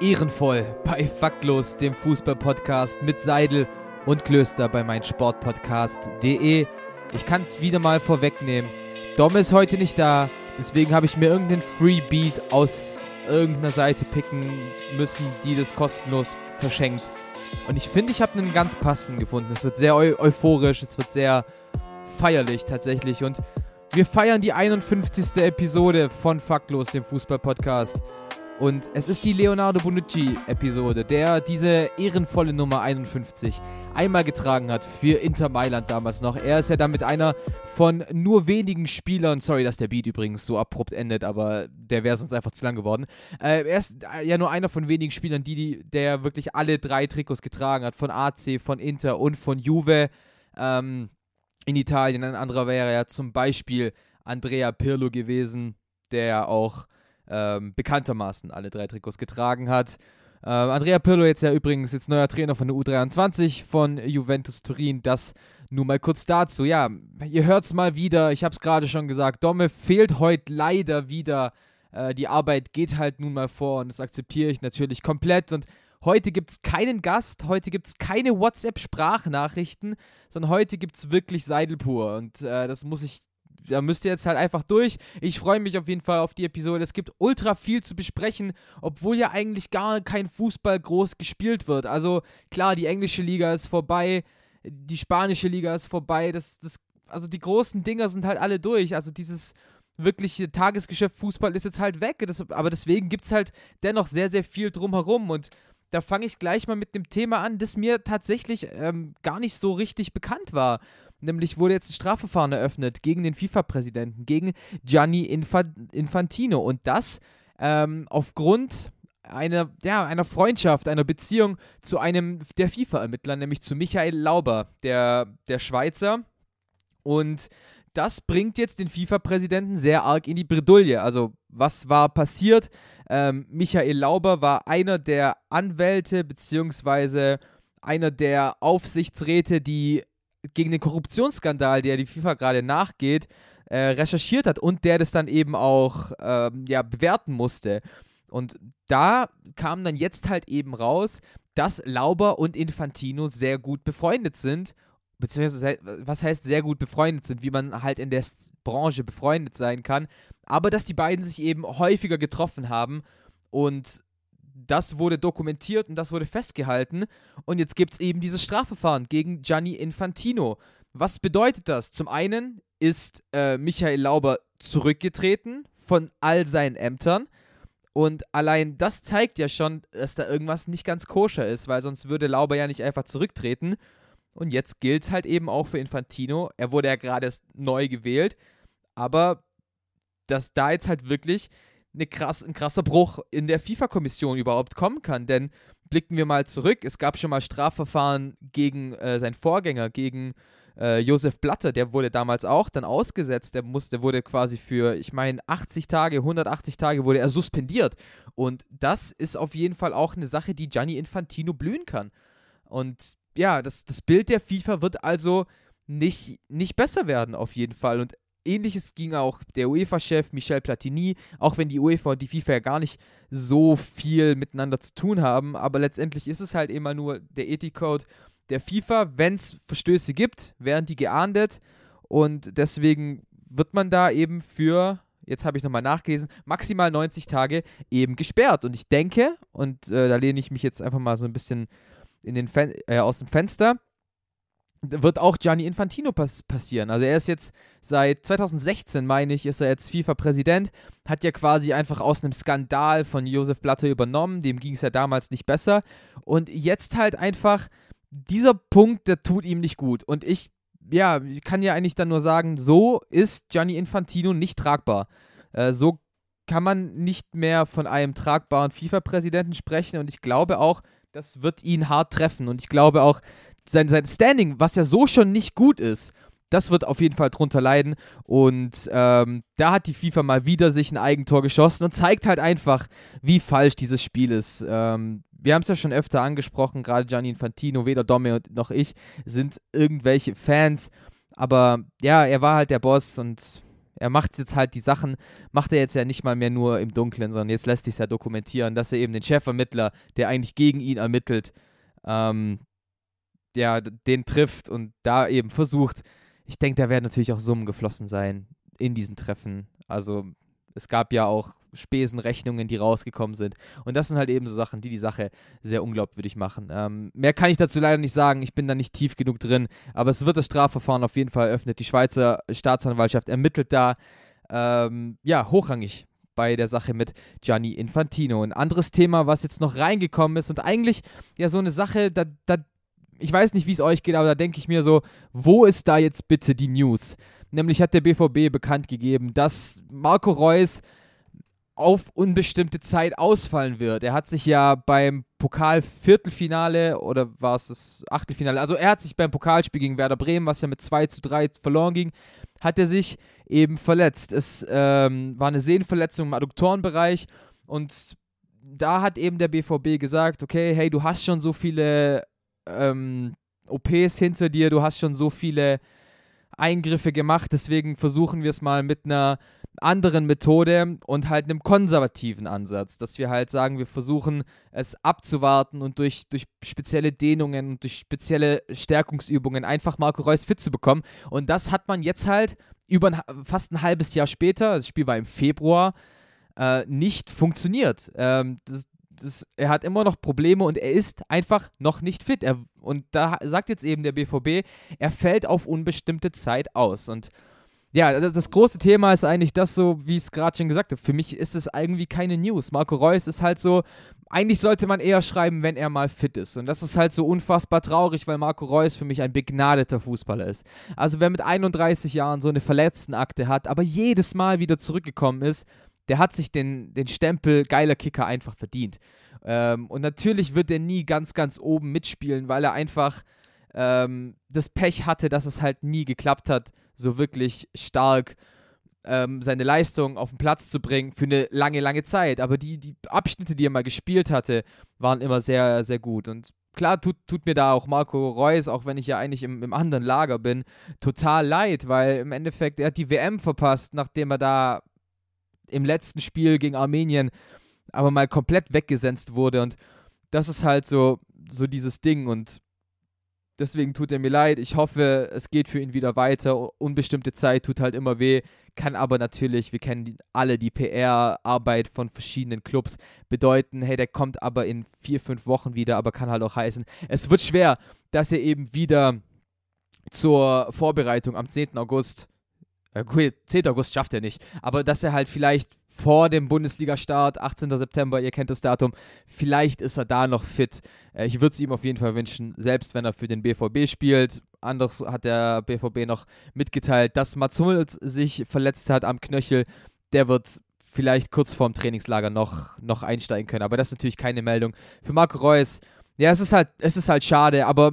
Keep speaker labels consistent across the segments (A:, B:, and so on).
A: ehrenvoll bei Faktlos, dem Fußballpodcast mit Seidel und Klöster bei meinsportpodcast.de. Ich kann es wieder mal vorwegnehmen. Dom ist heute nicht da, deswegen habe ich mir irgendeinen Freebeat aus irgendeiner Seite picken müssen, die das kostenlos verschenkt. Und ich finde, ich habe einen ganz passenden gefunden. Es wird sehr eu euphorisch, es wird sehr feierlich tatsächlich. Und wir feiern die 51. Episode von Faktlos, dem Fußball-Podcast. Und es ist die Leonardo Bonucci-Episode, der diese ehrenvolle Nummer 51 einmal getragen hat für Inter Mailand damals noch. Er ist ja damit einer von nur wenigen Spielern, sorry, dass der Beat übrigens so abrupt endet, aber der wäre sonst einfach zu lang geworden. Äh, er ist ja nur einer von wenigen Spielern, die, die, der wirklich alle drei Trikots getragen hat, von AC, von Inter und von Juve. Ähm, in Italien. Ein anderer wäre ja zum Beispiel Andrea Pirlo gewesen, der auch ähm, bekanntermaßen alle drei Trikots getragen hat. Ähm, Andrea Pirlo jetzt ja übrigens jetzt neuer Trainer von der U23 von Juventus Turin. Das nur mal kurz dazu. Ja, ihr hört es mal wieder. Ich habe es gerade schon gesagt. Domme fehlt heute leider wieder. Äh, die Arbeit geht halt nun mal vor und das akzeptiere ich natürlich komplett. Und Heute gibt es keinen Gast, heute gibt es keine WhatsApp-Sprachnachrichten, sondern heute gibt es wirklich Seidelpur. Und äh, das muss ich, da müsst ihr jetzt halt einfach durch. Ich freue mich auf jeden Fall auf die Episode. Es gibt ultra viel zu besprechen, obwohl ja eigentlich gar kein Fußball groß gespielt wird. Also klar, die englische Liga ist vorbei, die spanische Liga ist vorbei. Das, das, also die großen Dinger sind halt alle durch. Also dieses wirkliche Tagesgeschäft Fußball ist jetzt halt weg. Das, aber deswegen gibt es halt dennoch sehr, sehr viel drumherum. Und da fange ich gleich mal mit dem Thema an, das mir tatsächlich ähm, gar nicht so richtig bekannt war. Nämlich wurde jetzt ein Strafverfahren eröffnet gegen den FIFA-Präsidenten, gegen Gianni Infa Infantino. Und das ähm, aufgrund einer, ja, einer Freundschaft, einer Beziehung zu einem der FIFA-Ermittler, nämlich zu Michael Lauber, der, der Schweizer. Und das bringt jetzt den FIFA-Präsidenten sehr arg in die Bredouille. Also, was war passiert? Ähm, Michael Lauber war einer der Anwälte beziehungsweise einer der Aufsichtsräte, die gegen den Korruptionsskandal, der die FIFA gerade nachgeht, äh, recherchiert hat und der das dann eben auch ähm, ja, bewerten musste. Und da kam dann jetzt halt eben raus, dass Lauber und Infantino sehr gut befreundet sind. Beziehungsweise, was heißt sehr gut befreundet sind, wie man halt in der Branche befreundet sein kann aber dass die beiden sich eben häufiger getroffen haben und das wurde dokumentiert und das wurde festgehalten und jetzt gibt es eben dieses Strafverfahren gegen Gianni Infantino. Was bedeutet das? Zum einen ist äh, Michael Lauber zurückgetreten von all seinen Ämtern. Und allein das zeigt ja schon, dass da irgendwas nicht ganz koscher ist, weil sonst würde Lauber ja nicht einfach zurücktreten. Und jetzt gilt es halt eben auch für Infantino. Er wurde ja gerade erst neu gewählt. Aber dass da jetzt halt wirklich eine krass, ein krasser Bruch in der FIFA-Kommission überhaupt kommen kann. Denn blicken wir mal zurück, es gab schon mal Strafverfahren gegen äh, seinen Vorgänger, gegen äh, Josef Blatter, der wurde damals auch dann ausgesetzt, der, musste, wurde quasi für, ich meine, 80 Tage, 180 Tage wurde er suspendiert. Und das ist auf jeden Fall auch eine Sache, die Gianni Infantino blühen kann. Und ja, das, das Bild der FIFA wird also nicht, nicht besser werden, auf jeden Fall. Und Ähnliches ging auch der UEFA-Chef Michel Platini, auch wenn die UEFA und die FIFA ja gar nicht so viel miteinander zu tun haben, aber letztendlich ist es halt immer nur der Ethikcode der FIFA. Wenn es Verstöße gibt, werden die geahndet und deswegen wird man da eben für, jetzt habe ich nochmal nachgelesen, maximal 90 Tage eben gesperrt. Und ich denke, und äh, da lehne ich mich jetzt einfach mal so ein bisschen in den Fen äh, aus dem Fenster, wird auch Gianni Infantino pass passieren. Also er ist jetzt seit 2016, meine ich, ist er jetzt FIFA-Präsident, hat ja quasi einfach aus einem Skandal von Josef Blatter übernommen, dem ging es ja damals nicht besser. Und jetzt halt einfach, dieser Punkt, der tut ihm nicht gut. Und ich, ja, kann ja eigentlich dann nur sagen, so ist Gianni Infantino nicht tragbar. Äh, so kann man nicht mehr von einem tragbaren FIFA-Präsidenten sprechen und ich glaube auch, das wird ihn hart treffen. Und ich glaube auch, sein, sein Standing, was ja so schon nicht gut ist, das wird auf jeden Fall drunter leiden. Und ähm, da hat die FIFA mal wieder sich ein Eigentor geschossen und zeigt halt einfach, wie falsch dieses Spiel ist. Ähm, wir haben es ja schon öfter angesprochen, gerade Gianni Infantino, weder Domme noch ich sind irgendwelche Fans. Aber ja, er war halt der Boss und er macht jetzt halt die Sachen, macht er jetzt ja nicht mal mehr nur im Dunkeln, sondern jetzt lässt sich ja dokumentieren, dass er eben den Chefermittler, der eigentlich gegen ihn ermittelt, ähm, ja, den trifft und da eben versucht. Ich denke, da werden natürlich auch Summen geflossen sein in diesen Treffen. Also es gab ja auch Spesenrechnungen, die rausgekommen sind. Und das sind halt eben so Sachen, die die Sache sehr unglaubwürdig machen. Ähm, mehr kann ich dazu leider nicht sagen. Ich bin da nicht tief genug drin. Aber es wird das Strafverfahren auf jeden Fall eröffnet. Die Schweizer Staatsanwaltschaft ermittelt da, ähm, ja, hochrangig bei der Sache mit Gianni Infantino. Ein anderes Thema, was jetzt noch reingekommen ist und eigentlich ja so eine Sache, da, da ich weiß nicht, wie es euch geht, aber da denke ich mir so, wo ist da jetzt bitte die News? Nämlich hat der BVB bekannt gegeben, dass Marco Reus auf unbestimmte Zeit ausfallen wird. Er hat sich ja beim Pokal-Viertelfinale oder war es das Achtelfinale, also er hat sich beim Pokalspiel gegen Werder Bremen, was ja mit 2 zu 3 verloren ging, hat er sich eben verletzt. Es ähm, war eine Sehnenverletzung im Adduktorenbereich und da hat eben der BVB gesagt, okay, hey, du hast schon so viele ähm, OPs hinter dir, du hast schon so viele Eingriffe gemacht, deswegen versuchen wir es mal mit einer anderen Methode und halt einem konservativen Ansatz, dass wir halt sagen, wir versuchen es abzuwarten und durch, durch spezielle Dehnungen und durch spezielle Stärkungsübungen einfach Marco Reus fit zu bekommen. Und das hat man jetzt halt über ein, fast ein halbes Jahr später, das Spiel war im Februar, äh, nicht funktioniert. Ähm, das, das, er hat immer noch Probleme und er ist einfach noch nicht fit. Er, und da sagt jetzt eben der BVB, er fällt auf unbestimmte Zeit aus. Und ja, das, das große Thema ist eigentlich das so, wie ich es gerade schon gesagt habe. Für mich ist es irgendwie keine News. Marco Reus ist halt so, eigentlich sollte man eher schreiben, wenn er mal fit ist. Und das ist halt so unfassbar traurig, weil Marco Reus für mich ein begnadeter Fußballer ist. Also wer mit 31 Jahren so eine Verletztenakte hat, aber jedes Mal wieder zurückgekommen ist, der hat sich den, den Stempel geiler Kicker einfach verdient. Ähm, und natürlich wird er nie ganz, ganz oben mitspielen, weil er einfach ähm, das Pech hatte, dass es halt nie geklappt hat, so wirklich stark ähm, seine Leistung auf den Platz zu bringen für eine lange, lange Zeit. Aber die, die Abschnitte, die er mal gespielt hatte, waren immer sehr, sehr gut. Und klar tut, tut mir da auch Marco Reus, auch wenn ich ja eigentlich im, im anderen Lager bin, total leid, weil im Endeffekt er hat die WM verpasst, nachdem er da im letzten Spiel gegen Armenien aber mal komplett weggesenzt wurde. Und das ist halt so, so dieses Ding. Und Deswegen tut er mir leid. Ich hoffe, es geht für ihn wieder weiter. Unbestimmte Zeit tut halt immer weh. Kann aber natürlich, wir kennen die, alle die PR-Arbeit von verschiedenen Clubs, bedeuten, hey, der kommt aber in vier, fünf Wochen wieder, aber kann halt auch heißen, es wird schwer, dass er eben wieder zur Vorbereitung am 10. August, äh, 10. August schafft er nicht, aber dass er halt vielleicht vor dem Bundesliga-Start, 18. September, ihr kennt das Datum. Vielleicht ist er da noch fit. Äh, ich würde es ihm auf jeden Fall wünschen, selbst wenn er für den BVB spielt. Anders hat der BVB noch mitgeteilt, dass Mats Hummels sich verletzt hat am Knöchel. Der wird vielleicht kurz vorm Trainingslager noch, noch einsteigen können. Aber das ist natürlich keine Meldung. Für Marco Reus, ja, es ist halt, es ist halt schade, aber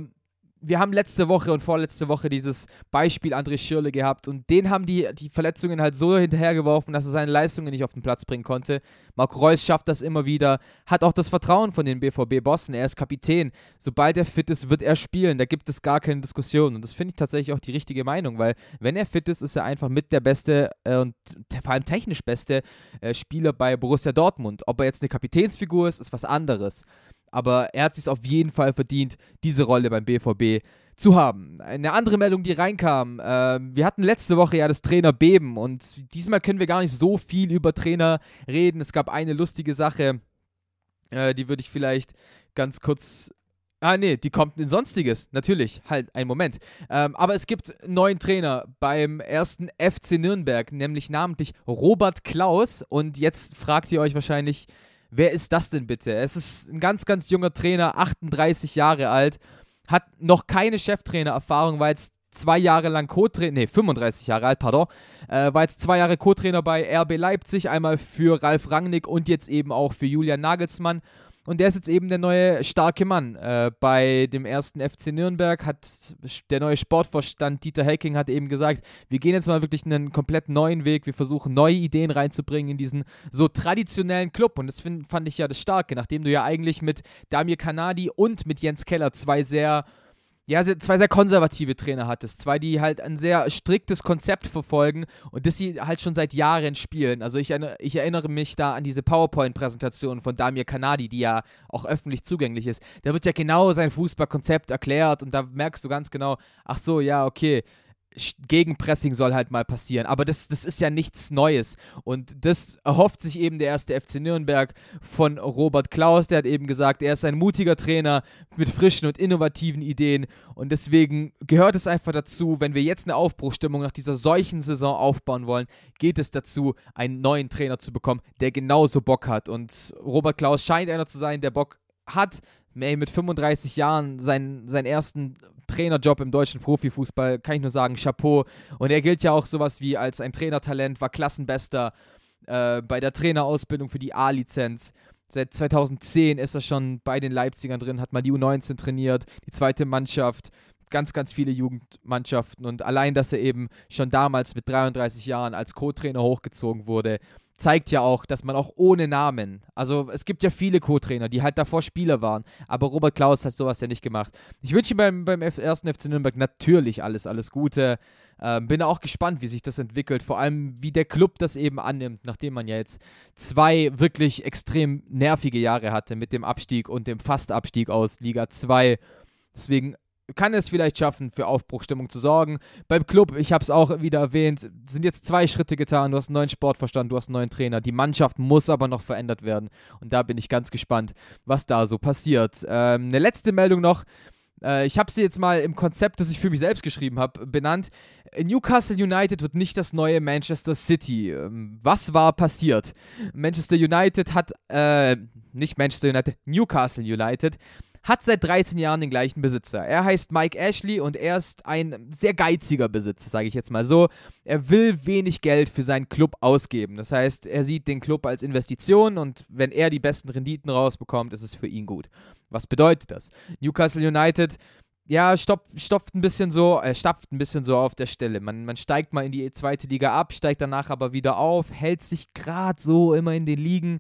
A: wir haben letzte Woche und vorletzte Woche dieses Beispiel André Schirle gehabt und den haben die, die Verletzungen halt so hinterhergeworfen, dass er seine Leistungen nicht auf den Platz bringen konnte. Marc Reus schafft das immer wieder, hat auch das Vertrauen von den BVB-Bossen, er ist Kapitän. Sobald er fit ist, wird er spielen, da gibt es gar keine Diskussion und das finde ich tatsächlich auch die richtige Meinung, weil wenn er fit ist, ist er einfach mit der beste äh, und vor allem technisch beste äh, Spieler bei Borussia Dortmund. Ob er jetzt eine Kapitänsfigur ist, ist was anderes aber er hat sich auf jeden Fall verdient, diese Rolle beim BVB zu haben. Eine andere Meldung, die reinkam, äh, wir hatten letzte Woche ja das Trainer Beben und diesmal können wir gar nicht so viel über Trainer reden. Es gab eine lustige Sache, äh, die würde ich vielleicht ganz kurz Ah, nee, die kommt in Sonstiges. Natürlich, halt, einen Moment. Ähm, aber es gibt einen neuen Trainer beim ersten FC Nürnberg, nämlich namentlich Robert Klaus. Und jetzt fragt ihr euch wahrscheinlich, Wer ist das denn bitte? Es ist ein ganz, ganz junger Trainer, 38 Jahre alt, hat noch keine Cheftrainer-Erfahrung, war jetzt zwei Jahre lang Co-Trainer, nee, 35 Jahre alt, pardon, äh, war jetzt zwei Jahre Co-Trainer bei RB Leipzig, einmal für Ralf Rangnick und jetzt eben auch für Julian Nagelsmann. Und der ist jetzt eben der neue starke Mann. Äh, bei dem ersten FC Nürnberg hat der neue Sportvorstand Dieter Hecking hat eben gesagt, wir gehen jetzt mal wirklich einen komplett neuen Weg, wir versuchen neue Ideen reinzubringen in diesen so traditionellen Club und das find, fand ich ja das Starke, nachdem du ja eigentlich mit Damir Kanadi und mit Jens Keller zwei sehr ja, zwei sehr konservative Trainer hattest. Zwei, die halt ein sehr striktes Konzept verfolgen und das sie halt schon seit Jahren spielen. Also ich, ich erinnere mich da an diese PowerPoint-Präsentation von Damir Kanadi, die ja auch öffentlich zugänglich ist. Da wird ja genau sein Fußballkonzept erklärt und da merkst du ganz genau, ach so, ja, okay, Gegenpressing soll halt mal passieren. Aber das, das ist ja nichts Neues. Und das erhofft sich eben der erste FC Nürnberg von Robert Klaus. Der hat eben gesagt, er ist ein mutiger Trainer mit frischen und innovativen Ideen. Und deswegen gehört es einfach dazu, wenn wir jetzt eine Aufbruchstimmung nach dieser solchen Saison aufbauen wollen, geht es dazu, einen neuen Trainer zu bekommen, der genauso Bock hat. Und Robert Klaus scheint einer zu sein, der Bock hat, mit 35 Jahren seinen, seinen ersten Trainerjob im deutschen Profifußball, kann ich nur sagen, Chapeau. Und er gilt ja auch sowas wie als ein Trainertalent, war Klassenbester äh, bei der Trainerausbildung für die A-Lizenz. Seit 2010 ist er schon bei den Leipzigern drin, hat mal die U19 trainiert, die zweite Mannschaft, ganz, ganz viele Jugendmannschaften und allein, dass er eben schon damals mit 33 Jahren als Co-Trainer hochgezogen wurde, zeigt ja auch, dass man auch ohne Namen, also es gibt ja viele Co-Trainer, die halt davor Spieler waren, aber Robert Klaus hat sowas ja nicht gemacht. Ich wünsche ihm beim, beim ersten FC Nürnberg natürlich alles, alles Gute. Ähm, bin auch gespannt, wie sich das entwickelt, vor allem wie der Club das eben annimmt, nachdem man ja jetzt zwei wirklich extrem nervige Jahre hatte mit dem Abstieg und dem Fastabstieg aus Liga 2. Deswegen kann es vielleicht schaffen, für Aufbruchstimmung zu sorgen. Beim Club, ich habe es auch wieder erwähnt, sind jetzt zwei Schritte getan. Du hast einen neuen Sportverstand, du hast einen neuen Trainer. Die Mannschaft muss aber noch verändert werden. Und da bin ich ganz gespannt, was da so passiert. Ähm, eine letzte Meldung noch. Äh, ich habe sie jetzt mal im Konzept, das ich für mich selbst geschrieben habe, benannt. Newcastle United wird nicht das neue Manchester City. Ähm, was war passiert? Manchester United hat, äh, nicht Manchester United, Newcastle United hat seit 13 Jahren den gleichen Besitzer. Er heißt Mike Ashley und er ist ein sehr geiziger Besitzer, sage ich jetzt mal so. Er will wenig Geld für seinen Club ausgeben. Das heißt, er sieht den Club als Investition und wenn er die besten Renditen rausbekommt, ist es für ihn gut. Was bedeutet das? Newcastle United ja, stopft, stopft ein bisschen so, äh, stapft ein bisschen so auf der Stelle. Man, man steigt mal in die zweite Liga ab, steigt danach aber wieder auf, hält sich gerade so immer in den Ligen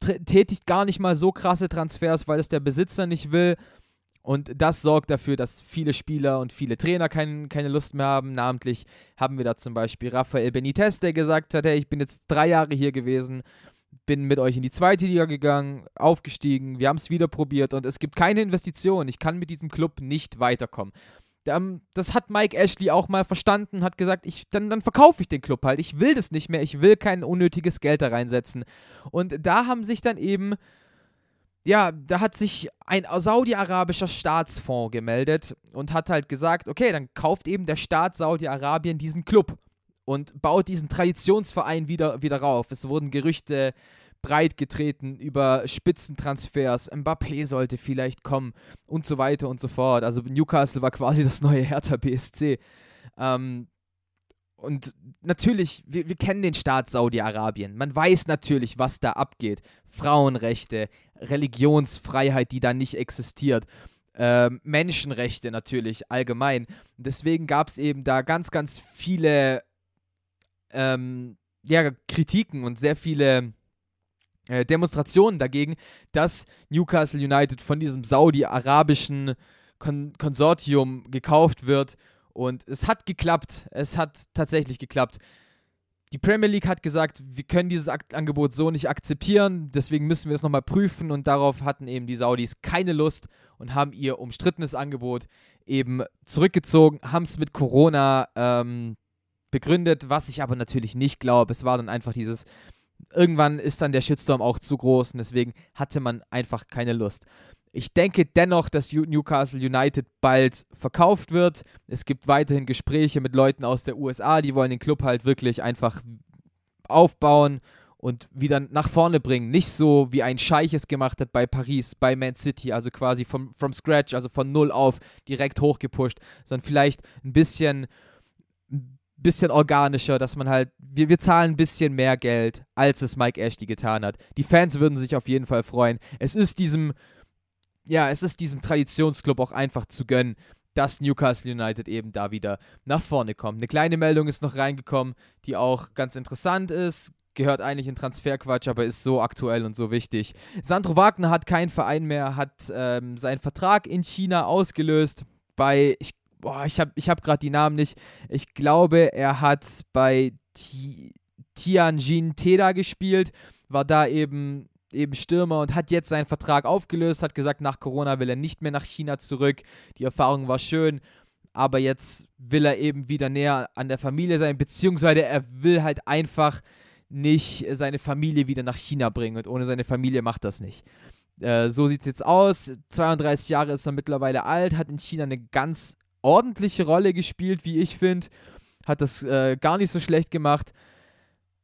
A: tätigt gar nicht mal so krasse Transfers, weil es der Besitzer nicht will. Und das sorgt dafür, dass viele Spieler und viele Trainer kein, keine Lust mehr haben. Namentlich haben wir da zum Beispiel Rafael Benitez, der gesagt hat, hey, ich bin jetzt drei Jahre hier gewesen, bin mit euch in die zweite Liga gegangen, aufgestiegen, wir haben es wieder probiert und es gibt keine Investition. Ich kann mit diesem Club nicht weiterkommen das hat Mike Ashley auch mal verstanden, hat gesagt, ich, dann, dann verkaufe ich den Club halt. Ich will das nicht mehr, ich will kein unnötiges Geld da reinsetzen. Und da haben sich dann eben, ja, da hat sich ein saudi-arabischer Staatsfonds gemeldet und hat halt gesagt, okay, dann kauft eben der Staat Saudi-Arabien diesen Club und baut diesen Traditionsverein wieder, wieder rauf. Es wurden Gerüchte breit getreten über Spitzentransfers. Mbappé sollte vielleicht kommen und so weiter und so fort. Also Newcastle war quasi das neue Hertha BSC. Ähm, und natürlich, wir, wir kennen den Staat Saudi-Arabien. Man weiß natürlich, was da abgeht. Frauenrechte, Religionsfreiheit, die da nicht existiert. Ähm, Menschenrechte natürlich allgemein. Deswegen gab es eben da ganz, ganz viele ähm, ja, Kritiken und sehr viele äh, Demonstrationen dagegen, dass Newcastle United von diesem saudi-arabischen Kon Konsortium gekauft wird. Und es hat geklappt. Es hat tatsächlich geklappt. Die Premier League hat gesagt, wir können dieses Angebot so nicht akzeptieren, deswegen müssen wir es nochmal prüfen und darauf hatten eben die Saudis keine Lust und haben ihr umstrittenes Angebot eben zurückgezogen, haben es mit Corona ähm, begründet, was ich aber natürlich nicht glaube. Es war dann einfach dieses, irgendwann ist dann der Shitstorm auch zu groß und deswegen hatte man einfach keine Lust. Ich denke dennoch, dass Newcastle United bald verkauft wird. Es gibt weiterhin Gespräche mit Leuten aus der USA, die wollen den Club halt wirklich einfach aufbauen und wieder nach vorne bringen. Nicht so, wie ein Scheich es gemacht hat bei Paris, bei Man City, also quasi vom, from scratch, also von null auf direkt hochgepusht, sondern vielleicht ein bisschen bisschen organischer, dass man halt, wir, wir zahlen ein bisschen mehr Geld, als es Mike Ashley getan hat. Die Fans würden sich auf jeden Fall freuen. Es ist diesem, ja, es ist diesem Traditionsclub auch einfach zu gönnen, dass Newcastle United eben da wieder nach vorne kommt. Eine kleine Meldung ist noch reingekommen, die auch ganz interessant ist. Gehört eigentlich in Transferquatsch, aber ist so aktuell und so wichtig. Sandro Wagner hat keinen Verein mehr, hat ähm, seinen Vertrag in China ausgelöst bei, ich boah, ich habe ich hab gerade die Namen nicht. Ich glaube, er hat bei Ti Tianjin Teda gespielt, war da eben eben Stürmer und hat jetzt seinen Vertrag aufgelöst, hat gesagt, nach Corona will er nicht mehr nach China zurück. Die Erfahrung war schön, aber jetzt will er eben wieder näher an der Familie sein, beziehungsweise er will halt einfach nicht seine Familie wieder nach China bringen und ohne seine Familie macht das nicht. Äh, so sieht es jetzt aus. 32 Jahre ist er mittlerweile alt, hat in China eine ganz ordentliche Rolle gespielt, wie ich finde. Hat das äh, gar nicht so schlecht gemacht.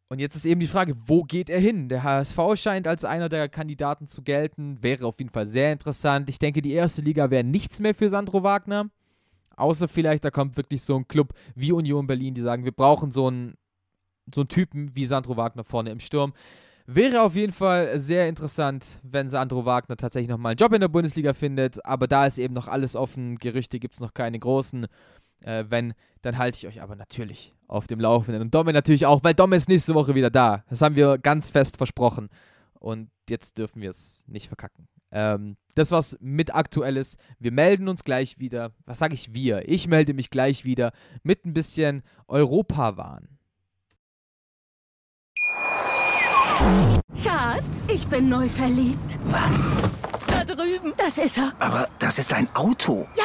A: Und jetzt ist eben die Frage, wo geht er hin? Der HSV scheint als einer der Kandidaten zu gelten. Wäre auf jeden Fall sehr interessant. Ich denke, die erste Liga wäre nichts mehr für Sandro Wagner. Außer vielleicht, da kommt wirklich so ein Club wie Union Berlin, die sagen, wir brauchen so einen, so einen Typen wie Sandro Wagner vorne im Sturm. Wäre auf jeden Fall sehr interessant, wenn Sandro Wagner tatsächlich nochmal einen Job in der Bundesliga findet. Aber da ist eben noch alles offen. Gerüchte gibt es noch keine großen. Äh, wenn, dann halte ich euch aber natürlich auf dem Laufenden. Und Domme natürlich auch, weil Domme ist nächste Woche wieder da. Das haben wir ganz fest versprochen. Und jetzt dürfen wir es nicht verkacken. Ähm, das, was mit aktuell ist, wir melden uns gleich wieder. Was sage ich wir? Ich melde mich gleich wieder mit ein bisschen Europawahn.
B: Schatz, ich bin neu verliebt.
C: Was?
B: Da drüben. Das ist er.
C: Aber das ist ein Auto.
B: Ja,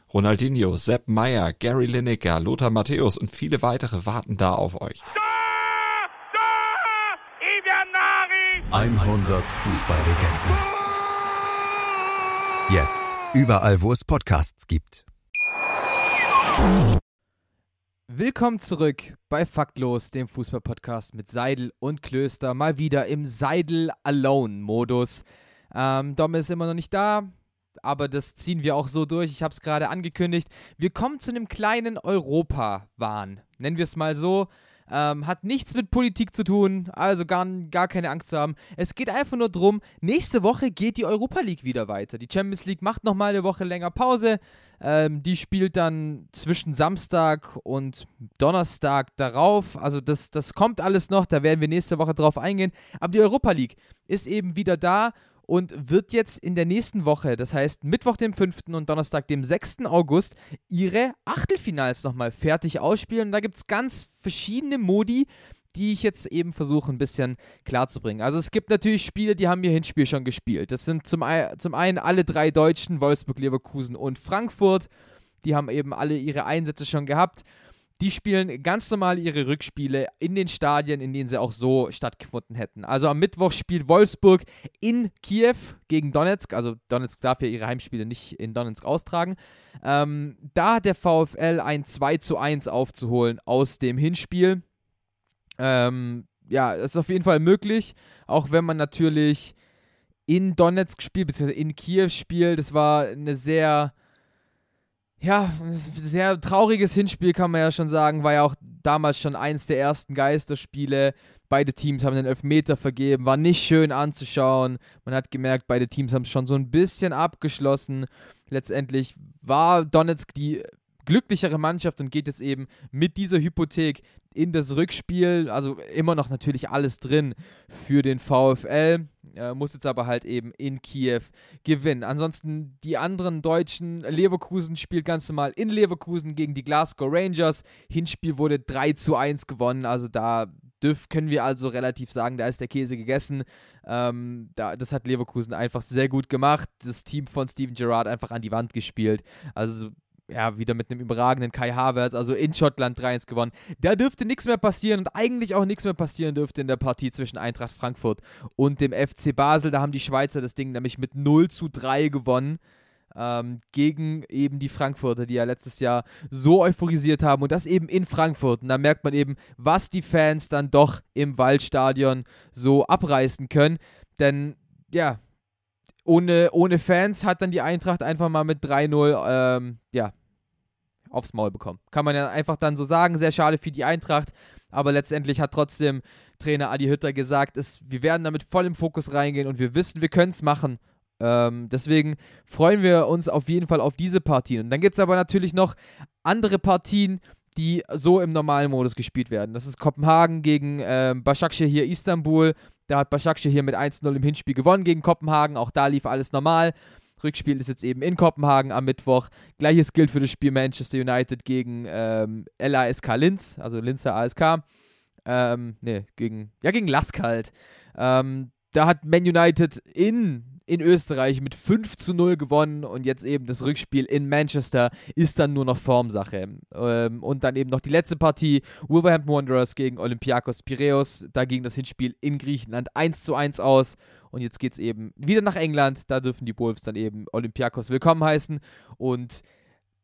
D: Ronaldinho, Sepp Meyer, Gary Lineker, Lothar Matthäus und viele weitere warten da auf euch.
E: 100 Fußballlegenden. Jetzt überall, wo es Podcasts gibt.
A: Willkommen zurück bei Faktlos, dem Fußballpodcast mit Seidel und Klöster. Mal wieder im Seidel-Alone-Modus. Ähm, Dom ist immer noch nicht da, aber das ziehen wir auch so durch. Ich habe es gerade angekündigt. Wir kommen zu einem kleinen Europa-Wahn. Nennen wir es mal so. Ähm, hat nichts mit Politik zu tun, also gar, gar keine Angst zu haben. Es geht einfach nur darum, nächste Woche geht die Europa League wieder weiter. Die Champions League macht nochmal eine Woche länger Pause. Ähm, die spielt dann zwischen Samstag und Donnerstag darauf. Also das, das kommt alles noch, da werden wir nächste Woche drauf eingehen. Aber die Europa League ist eben wieder da und wird jetzt in der nächsten Woche, das heißt Mittwoch, dem 5. und Donnerstag, dem 6. August, ihre Achtelfinals nochmal fertig ausspielen. Und da gibt es ganz verschiedene Modi, die ich jetzt eben versuche ein bisschen klarzubringen. Also es gibt natürlich Spiele, die haben ihr Hinspiel schon gespielt. Das sind zum, zum einen alle drei Deutschen, Wolfsburg, Leverkusen und Frankfurt. Die haben eben alle ihre Einsätze schon gehabt. Die spielen ganz normal ihre Rückspiele in den Stadien, in denen sie auch so stattgefunden hätten. Also am Mittwoch spielt Wolfsburg in Kiew gegen Donetsk. Also Donetsk darf ja ihre Heimspiele nicht in Donetsk austragen. Ähm, da hat der VfL ein 2 zu 1 aufzuholen aus dem Hinspiel. Ähm, ja, ist auf jeden Fall möglich, auch wenn man natürlich in Donetsk spielt, beziehungsweise in Kiew spielt. Das war eine sehr ja, ein sehr trauriges Hinspiel kann man ja schon sagen, war ja auch damals schon eins der ersten Geisterspiele. Beide Teams haben den Elfmeter vergeben, war nicht schön anzuschauen. Man hat gemerkt, beide Teams haben es schon so ein bisschen abgeschlossen. Letztendlich war Donetsk die glücklichere Mannschaft und geht jetzt eben mit dieser Hypothek in das Rückspiel. Also immer noch natürlich alles drin für den VfL. Äh, muss jetzt aber halt eben in Kiew gewinnen. Ansonsten die anderen Deutschen, Leverkusen spielt ganz normal in Leverkusen gegen die Glasgow Rangers. Hinspiel wurde 3 zu 1 gewonnen, also da können wir also relativ sagen, da ist der Käse gegessen. Ähm, da, das hat Leverkusen einfach sehr gut gemacht. Das Team von Steven Gerrard einfach an die Wand gespielt. Also ja, wieder mit einem überragenden Kai Havertz, also in Schottland 3-1 gewonnen. Da dürfte nichts mehr passieren und eigentlich auch nichts mehr passieren dürfte in der Partie zwischen Eintracht Frankfurt und dem FC Basel. Da haben die Schweizer das Ding nämlich mit 0 zu 3 gewonnen. Ähm, gegen eben die Frankfurter, die ja letztes Jahr so euphorisiert haben und das eben in Frankfurt. Und da merkt man eben, was die Fans dann doch im Waldstadion so abreißen können. Denn ja, ohne, ohne Fans hat dann die Eintracht einfach mal mit 3-0 ähm, ja, aufs Maul bekommen. Kann man ja einfach dann so sagen. Sehr schade für die Eintracht. Aber letztendlich hat trotzdem Trainer Adi Hütter gesagt, es, wir werden damit voll im Fokus reingehen und wir wissen, wir können es machen. Ähm, deswegen freuen wir uns auf jeden Fall auf diese Partien. Und dann gibt es aber natürlich noch andere Partien, die so im normalen Modus gespielt werden. Das ist Kopenhagen gegen ähm, hier Istanbul. Da hat hier mit 1-0 im Hinspiel gewonnen gegen Kopenhagen. Auch da lief alles normal. Rückspiel ist jetzt eben in Kopenhagen am Mittwoch. Gleiches gilt für das Spiel Manchester United gegen ähm, LASK Linz, also Linzer ASK. Ähm, ne, gegen, ja, gegen Lask halt. Ähm, da hat Man United in in Österreich mit 5 zu 0 gewonnen und jetzt eben das Rückspiel in Manchester ist dann nur noch Formsache. Ähm, und dann eben noch die letzte Partie, Wolverhampton Wanderers gegen Olympiakos Piraeus. Da ging das Hinspiel in Griechenland 1 zu 1 aus. Und jetzt geht es eben wieder nach England. Da dürfen die Wolves dann eben Olympiakos willkommen heißen. Und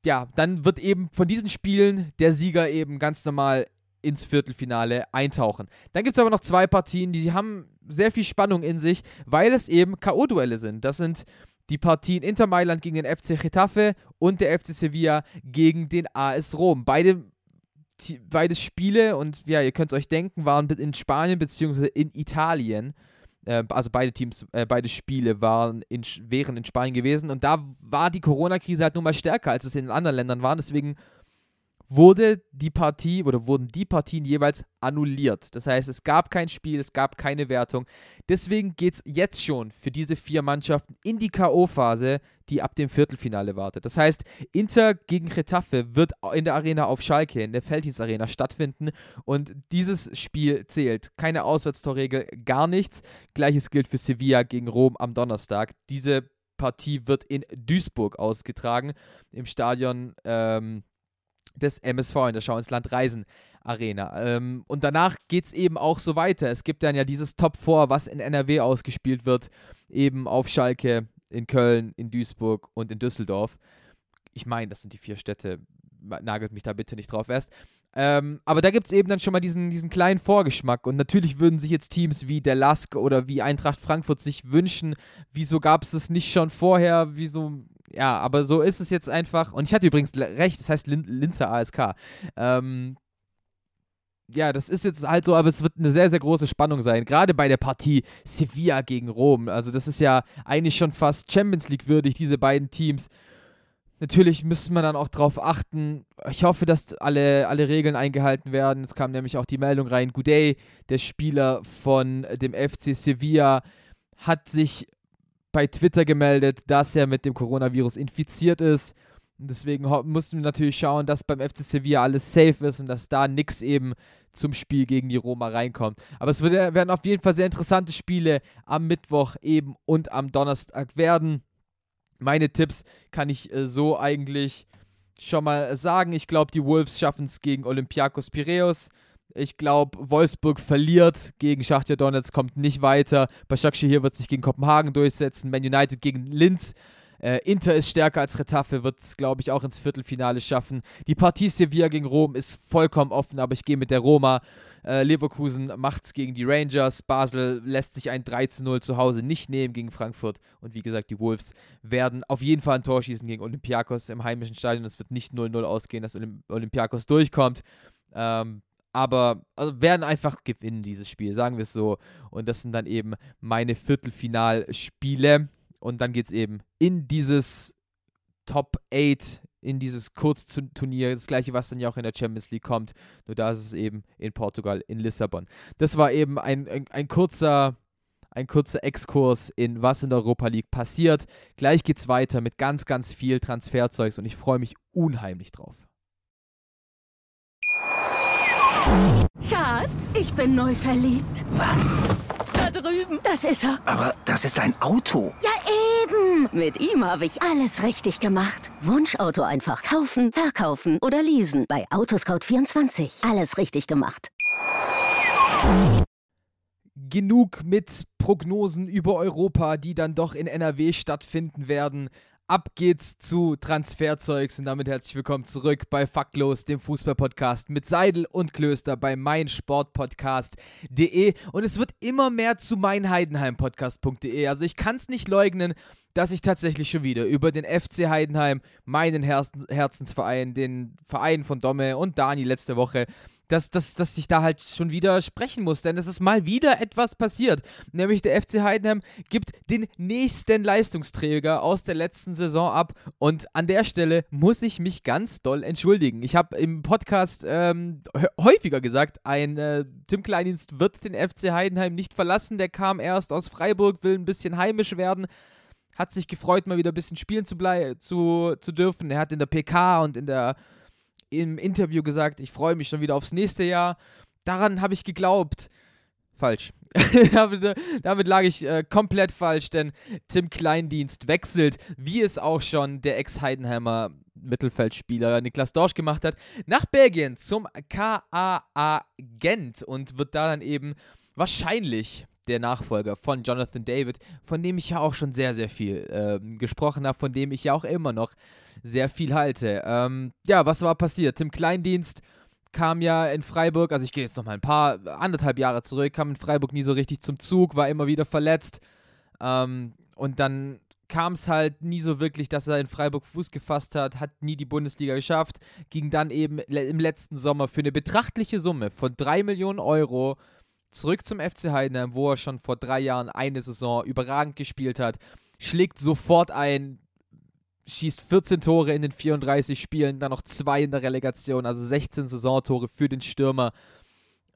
A: ja, dann wird eben von diesen Spielen der Sieger eben ganz normal ins Viertelfinale eintauchen. Dann gibt es aber noch zwei Partien, die haben sehr viel Spannung in sich, weil es eben K.O.-Duelle sind. Das sind die Partien Inter Mailand gegen den FC Getafe und der FC Sevilla gegen den AS Rom. Beide, beide Spiele, und ja, ihr könnt es euch denken, waren in Spanien bzw. in Italien. Äh, also beide Teams, äh, beide Spiele waren in, wären in Spanien gewesen. Und da war die Corona-Krise halt nun mal stärker, als es in anderen Ländern war. Deswegen wurde die Partie oder wurden die Partien jeweils annulliert. Das heißt, es gab kein Spiel, es gab keine Wertung. Deswegen geht es jetzt schon für diese vier Mannschaften in die K.O.-Phase, die ab dem Viertelfinale wartet. Das heißt, Inter gegen Retafe wird in der Arena auf Schalke, in der Felddienst Arena stattfinden und dieses Spiel zählt. Keine Auswärtstorregel, gar nichts. Gleiches gilt für Sevilla gegen Rom am Donnerstag. Diese Partie wird in Duisburg ausgetragen, im Stadion ähm, des MSV in der Schau ins Land Reisen Arena. Ähm, und danach geht es eben auch so weiter. Es gibt dann ja dieses Top 4, was in NRW ausgespielt wird, eben auf Schalke, in Köln, in Duisburg und in Düsseldorf. Ich meine, das sind die vier Städte. Nagelt mich da bitte nicht drauf erst. Ähm, aber da gibt es eben dann schon mal diesen, diesen kleinen Vorgeschmack. Und natürlich würden sich jetzt Teams wie der Lask oder wie Eintracht Frankfurt sich wünschen, wieso gab es es nicht schon vorher, wieso ja, aber so ist es jetzt einfach. Und ich hatte übrigens recht, das heißt Lin Linzer ASK. Ähm, ja, das ist jetzt halt so, aber es wird eine sehr, sehr große Spannung sein. Gerade bei der Partie Sevilla gegen Rom. Also, das ist ja eigentlich schon fast Champions League würdig, diese beiden Teams. Natürlich müssen wir dann auch darauf achten. Ich hoffe, dass alle, alle Regeln eingehalten werden. Es kam nämlich auch die Meldung rein: Goudet, der Spieler von dem FC Sevilla, hat sich bei Twitter gemeldet, dass er mit dem Coronavirus infiziert ist. Und deswegen mussten wir natürlich schauen, dass beim FC Sevilla alles safe ist und dass da nichts eben zum Spiel gegen die Roma reinkommt. Aber es werden auf jeden Fall sehr interessante Spiele am Mittwoch eben und am Donnerstag werden. Meine Tipps kann ich äh, so eigentlich schon mal sagen. Ich glaube, die Wolves schaffen es gegen Olympiakos Piraeus. Ich glaube, Wolfsburg verliert gegen Schachtja Donetsk, kommt nicht weiter. Başakşehir hier wird sich gegen Kopenhagen durchsetzen. Man United gegen Linz. Äh, Inter ist stärker als Retafe, wird es, glaube ich, auch ins Viertelfinale schaffen. Die Partie Sevilla gegen Rom ist vollkommen offen, aber ich gehe mit der Roma. Äh, Leverkusen macht es gegen die Rangers. Basel lässt sich ein 3 zu 0 zu Hause nicht nehmen gegen Frankfurt. Und wie gesagt, die Wolves werden auf jeden Fall ein Tor schießen gegen Olympiakos im heimischen Stadion. Es wird nicht 0-0 ausgehen, dass Olympiakos durchkommt. Ähm, aber also werden einfach gewinnen dieses Spiel, sagen wir es so. Und das sind dann eben meine Viertelfinalspiele. Und dann geht es eben in dieses Top 8, in dieses Kurzturnier, das gleiche, was dann ja auch in der Champions League kommt. Nur da ist es eben in Portugal, in Lissabon. Das war eben ein, ein, ein kurzer ein kurzer Exkurs in was in der Europa League passiert. Gleich geht's weiter mit ganz, ganz viel Transferzeugs und ich freue mich unheimlich drauf.
B: Schatz, ich bin neu verliebt.
C: Was?
B: Da drüben. Das ist er.
C: Aber das ist ein Auto.
B: Ja, eben. Mit ihm habe ich alles richtig gemacht. Wunschauto einfach kaufen, verkaufen oder leasen. Bei Autoscout24. Alles richtig gemacht.
A: Genug mit Prognosen über Europa, die dann doch in NRW stattfinden werden. Ab geht's zu Transferzeugs und damit herzlich willkommen zurück bei Faktlos, dem Fußballpodcast mit Seidel und Klöster bei meinsportpodcast.de und es wird immer mehr zu meinheidenheimpodcast.de. Also ich kann es nicht leugnen, dass ich tatsächlich schon wieder über den FC Heidenheim, meinen Herzensverein, den Verein von Domme und Dani letzte Woche dass, dass, dass ich da halt schon wieder sprechen muss, denn es ist mal wieder etwas passiert. Nämlich der FC Heidenheim gibt den nächsten Leistungsträger aus der letzten Saison ab und an der Stelle muss ich mich ganz doll entschuldigen. Ich habe im Podcast ähm, häufiger gesagt, ein äh, Tim Kleindienst wird den FC Heidenheim nicht verlassen. Der kam erst aus Freiburg, will ein bisschen heimisch werden hat sich gefreut, mal wieder ein bisschen spielen zu, zu, zu dürfen. Er hat in der PK und in der im Interview gesagt, ich freue mich schon wieder aufs nächste Jahr. Daran habe ich geglaubt. Falsch. damit, damit, lag ich äh, komplett falsch, denn Tim Kleindienst wechselt, wie es auch schon der Ex-Heidenheimer Mittelfeldspieler Niklas Dorsch gemacht hat, nach Belgien zum KAA Gent und wird da dann eben wahrscheinlich der Nachfolger von Jonathan David, von dem ich ja auch schon sehr, sehr viel äh, gesprochen habe, von dem ich ja auch immer noch sehr viel halte. Ähm, ja, was war passiert? Tim Kleindienst kam ja in Freiburg, also ich gehe jetzt noch mal ein paar, anderthalb Jahre zurück, kam in Freiburg nie so richtig zum Zug, war immer wieder verletzt. Ähm, und dann kam es halt nie so wirklich, dass er in Freiburg Fuß gefasst hat, hat nie die Bundesliga geschafft, ging dann eben im letzten Sommer für eine betrachtliche Summe von 3 Millionen Euro zurück zum FC Heidenheim, wo er schon vor drei Jahren eine Saison überragend gespielt hat, schlägt sofort ein, schießt 14 Tore in den 34 Spielen, dann noch zwei in der Relegation, also 16 Saisontore für den Stürmer.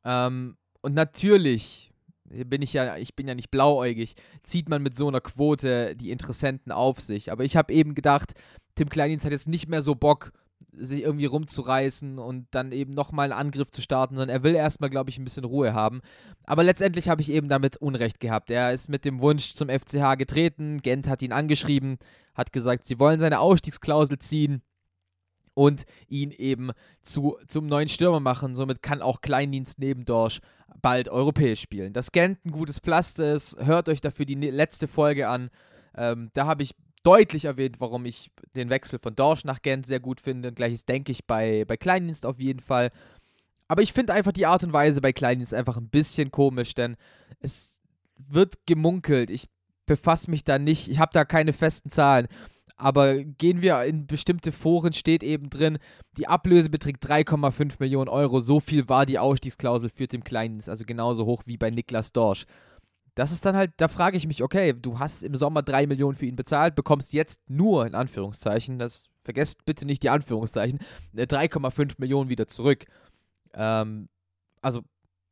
A: Ähm, und natürlich bin ich ja, ich bin ja nicht blauäugig, zieht man mit so einer Quote die Interessenten auf sich. Aber ich habe eben gedacht, Tim Kleindienst hat jetzt nicht mehr so Bock, sich irgendwie rumzureißen und dann eben nochmal einen Angriff zu starten, sondern er will erstmal, glaube ich, ein bisschen Ruhe haben. Aber letztendlich habe ich eben damit Unrecht gehabt. Er ist mit dem Wunsch zum FCH getreten, Gent hat ihn angeschrieben, hat gesagt, sie wollen seine Ausstiegsklausel ziehen und ihn eben zu, zum neuen Stürmer machen. Somit kann auch Kleindienst neben Dorsch bald europäisch spielen. Dass Gent ein gutes Pflaster ist, hört euch dafür die ne-, letzte Folge an. Ähm, da habe ich deutlich erwähnt, warum ich den Wechsel von Dorsch nach Gent sehr gut finde. Und gleiches denke ich bei, bei Kleindienst auf jeden Fall. Aber ich finde einfach die Art und Weise bei Kleindienst einfach ein bisschen komisch, denn es wird gemunkelt. Ich befasse mich da nicht, ich habe da keine festen Zahlen. Aber gehen wir in bestimmte Foren, steht eben drin, die Ablöse beträgt 3,5 Millionen Euro. So viel war die Ausstiegsklausel für Tim Kleindienst, also genauso hoch wie bei Niklas Dorsch das ist dann halt, da frage ich mich, okay, du hast im Sommer drei Millionen für ihn bezahlt, bekommst jetzt nur, in Anführungszeichen, das vergesst bitte nicht die Anführungszeichen, 3,5 äh, Millionen wieder zurück. Ähm, also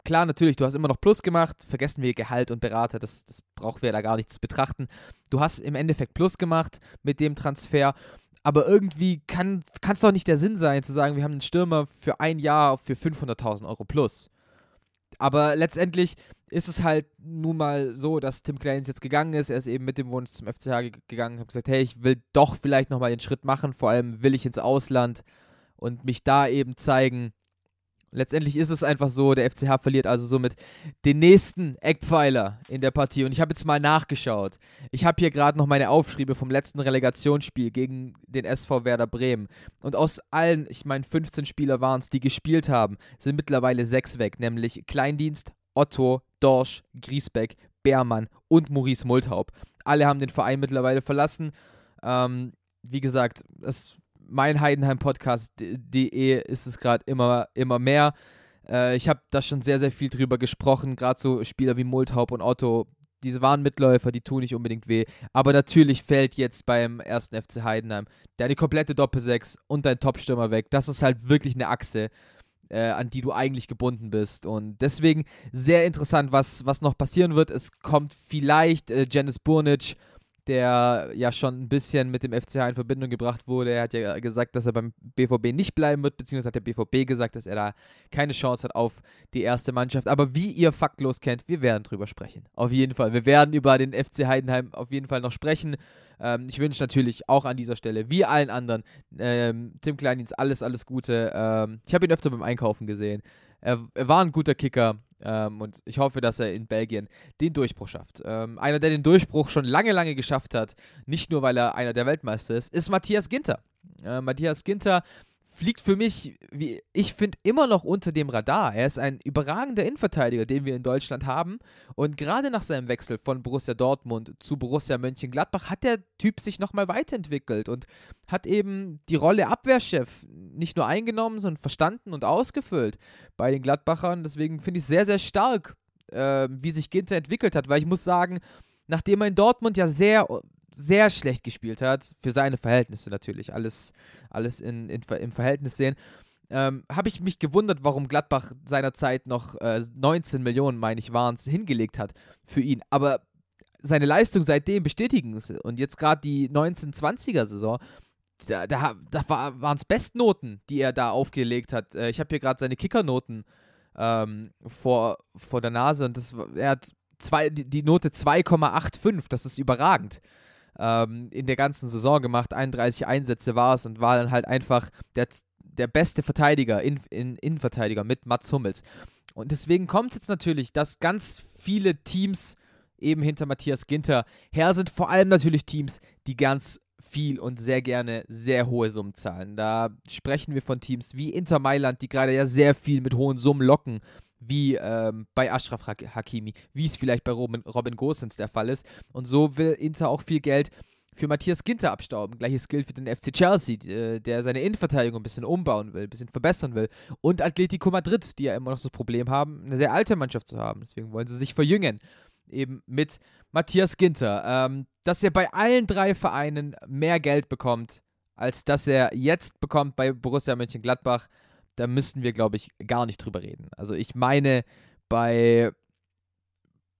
A: klar, natürlich, du hast immer noch Plus gemacht, vergessen wir Gehalt und Berater, das, das brauchen wir da gar nicht zu betrachten. Du hast im Endeffekt Plus gemacht mit dem Transfer, aber irgendwie kann es doch nicht der Sinn sein, zu sagen, wir haben einen Stürmer für ein Jahr für 500.000 Euro plus. Aber letztendlich ist es halt nun mal so, dass Tim Kleins jetzt gegangen ist. Er ist eben mit dem Wunsch zum FCH gegangen, hat gesagt, hey, ich will doch vielleicht nochmal den Schritt machen. Vor allem will ich ins Ausland und mich da eben zeigen. Letztendlich ist es einfach so, der FCH verliert also somit den nächsten Eckpfeiler in der Partie. Und ich habe jetzt mal nachgeschaut. Ich habe hier gerade noch meine Aufschriebe vom letzten Relegationsspiel gegen den SV Werder Bremen. Und aus allen, ich meine 15 Spieler waren es, die gespielt haben, sind mittlerweile sechs weg. Nämlich Kleindienst, Otto, Dorsch, Griesbeck, Beermann und Maurice Multhaup. Alle haben den Verein mittlerweile verlassen. Ähm, wie gesagt, das mein Heidenheim-Podcast.de ist es gerade immer, immer mehr. Äh, ich habe da schon sehr, sehr viel drüber gesprochen. Gerade so Spieler wie Multhaup und Otto, diese waren Mitläufer, die tun nicht unbedingt weh. Aber natürlich fällt jetzt beim ersten FC Heidenheim deine komplette Doppelsechs und dein Topstürmer weg. Das ist halt wirklich eine Achse, äh, an die du eigentlich gebunden bist. Und deswegen sehr interessant, was, was noch passieren wird. Es kommt vielleicht äh, Janice Burnic der ja schon ein bisschen mit dem FCH in Verbindung gebracht wurde. Er hat ja gesagt, dass er beim BVB nicht bleiben wird, beziehungsweise hat der BVB gesagt, dass er da keine Chance hat auf die erste Mannschaft. Aber wie ihr faktlos kennt, wir werden drüber sprechen. Auf jeden Fall. Wir werden über den FC Heidenheim auf jeden Fall noch sprechen. Ähm, ich wünsche natürlich auch an dieser Stelle, wie allen anderen, ähm, Tim Kleindienst alles, alles Gute. Ähm, ich habe ihn öfter beim Einkaufen gesehen. Er, er war ein guter Kicker. Ähm, und ich hoffe, dass er in Belgien den Durchbruch schafft. Ähm, einer, der den Durchbruch schon lange, lange geschafft hat, nicht nur weil er einer der Weltmeister ist, ist Matthias Ginter. Äh, Matthias Ginter fliegt für mich, wie ich finde, immer noch unter dem Radar. Er ist ein überragender Innenverteidiger, den wir in Deutschland haben. Und gerade nach seinem Wechsel von Borussia Dortmund zu Borussia Mönchengladbach hat der Typ sich nochmal weiterentwickelt und hat eben die Rolle Abwehrchef nicht nur eingenommen, sondern verstanden und ausgefüllt bei den Gladbachern. Deswegen finde ich sehr, sehr stark, äh, wie sich Ginter entwickelt hat, weil ich muss sagen, nachdem er in Dortmund ja sehr sehr schlecht gespielt hat, für seine Verhältnisse natürlich, alles, alles in, in, im Verhältnis sehen, ähm, habe ich mich gewundert, warum Gladbach seinerzeit noch äh, 19 Millionen, meine ich, waren es, hingelegt hat für ihn. Aber seine Leistung seitdem bestätigen es. Und jetzt gerade die 1920er-Saison, da, da, da waren es Bestnoten, die er da aufgelegt hat. Äh, ich habe hier gerade seine Kickernoten ähm, vor, vor der Nase und das, er hat zwei, die, die Note 2,85, das ist überragend ähm, in der ganzen Saison gemacht. 31 Einsätze war es und war dann halt einfach der, der beste Verteidiger, in, in, Innenverteidiger mit Mats Hummels. Und deswegen kommt jetzt natürlich, dass ganz viele Teams eben hinter Matthias Ginter her sind. Vor allem natürlich Teams, die ganz viel und sehr gerne sehr hohe Summen zahlen. Da sprechen wir von Teams wie Inter Mailand, die gerade ja sehr viel mit hohen Summen locken wie ähm, bei Ashraf Hakimi, wie es vielleicht bei Robin, Robin Gosens der Fall ist. Und so will Inter auch viel Geld für Matthias Ginter abstauben. Gleiches gilt für den FC Chelsea, äh, der seine Innenverteidigung ein bisschen umbauen will, ein bisschen verbessern will. Und Atletico Madrid, die ja immer noch das Problem haben, eine sehr alte Mannschaft zu haben. Deswegen wollen sie sich verjüngen. Eben mit Matthias Ginter. Ähm, dass er bei allen drei Vereinen mehr Geld bekommt, als dass er jetzt bekommt bei Borussia Mönchengladbach, da müssten wir, glaube ich, gar nicht drüber reden. Also ich meine, bei,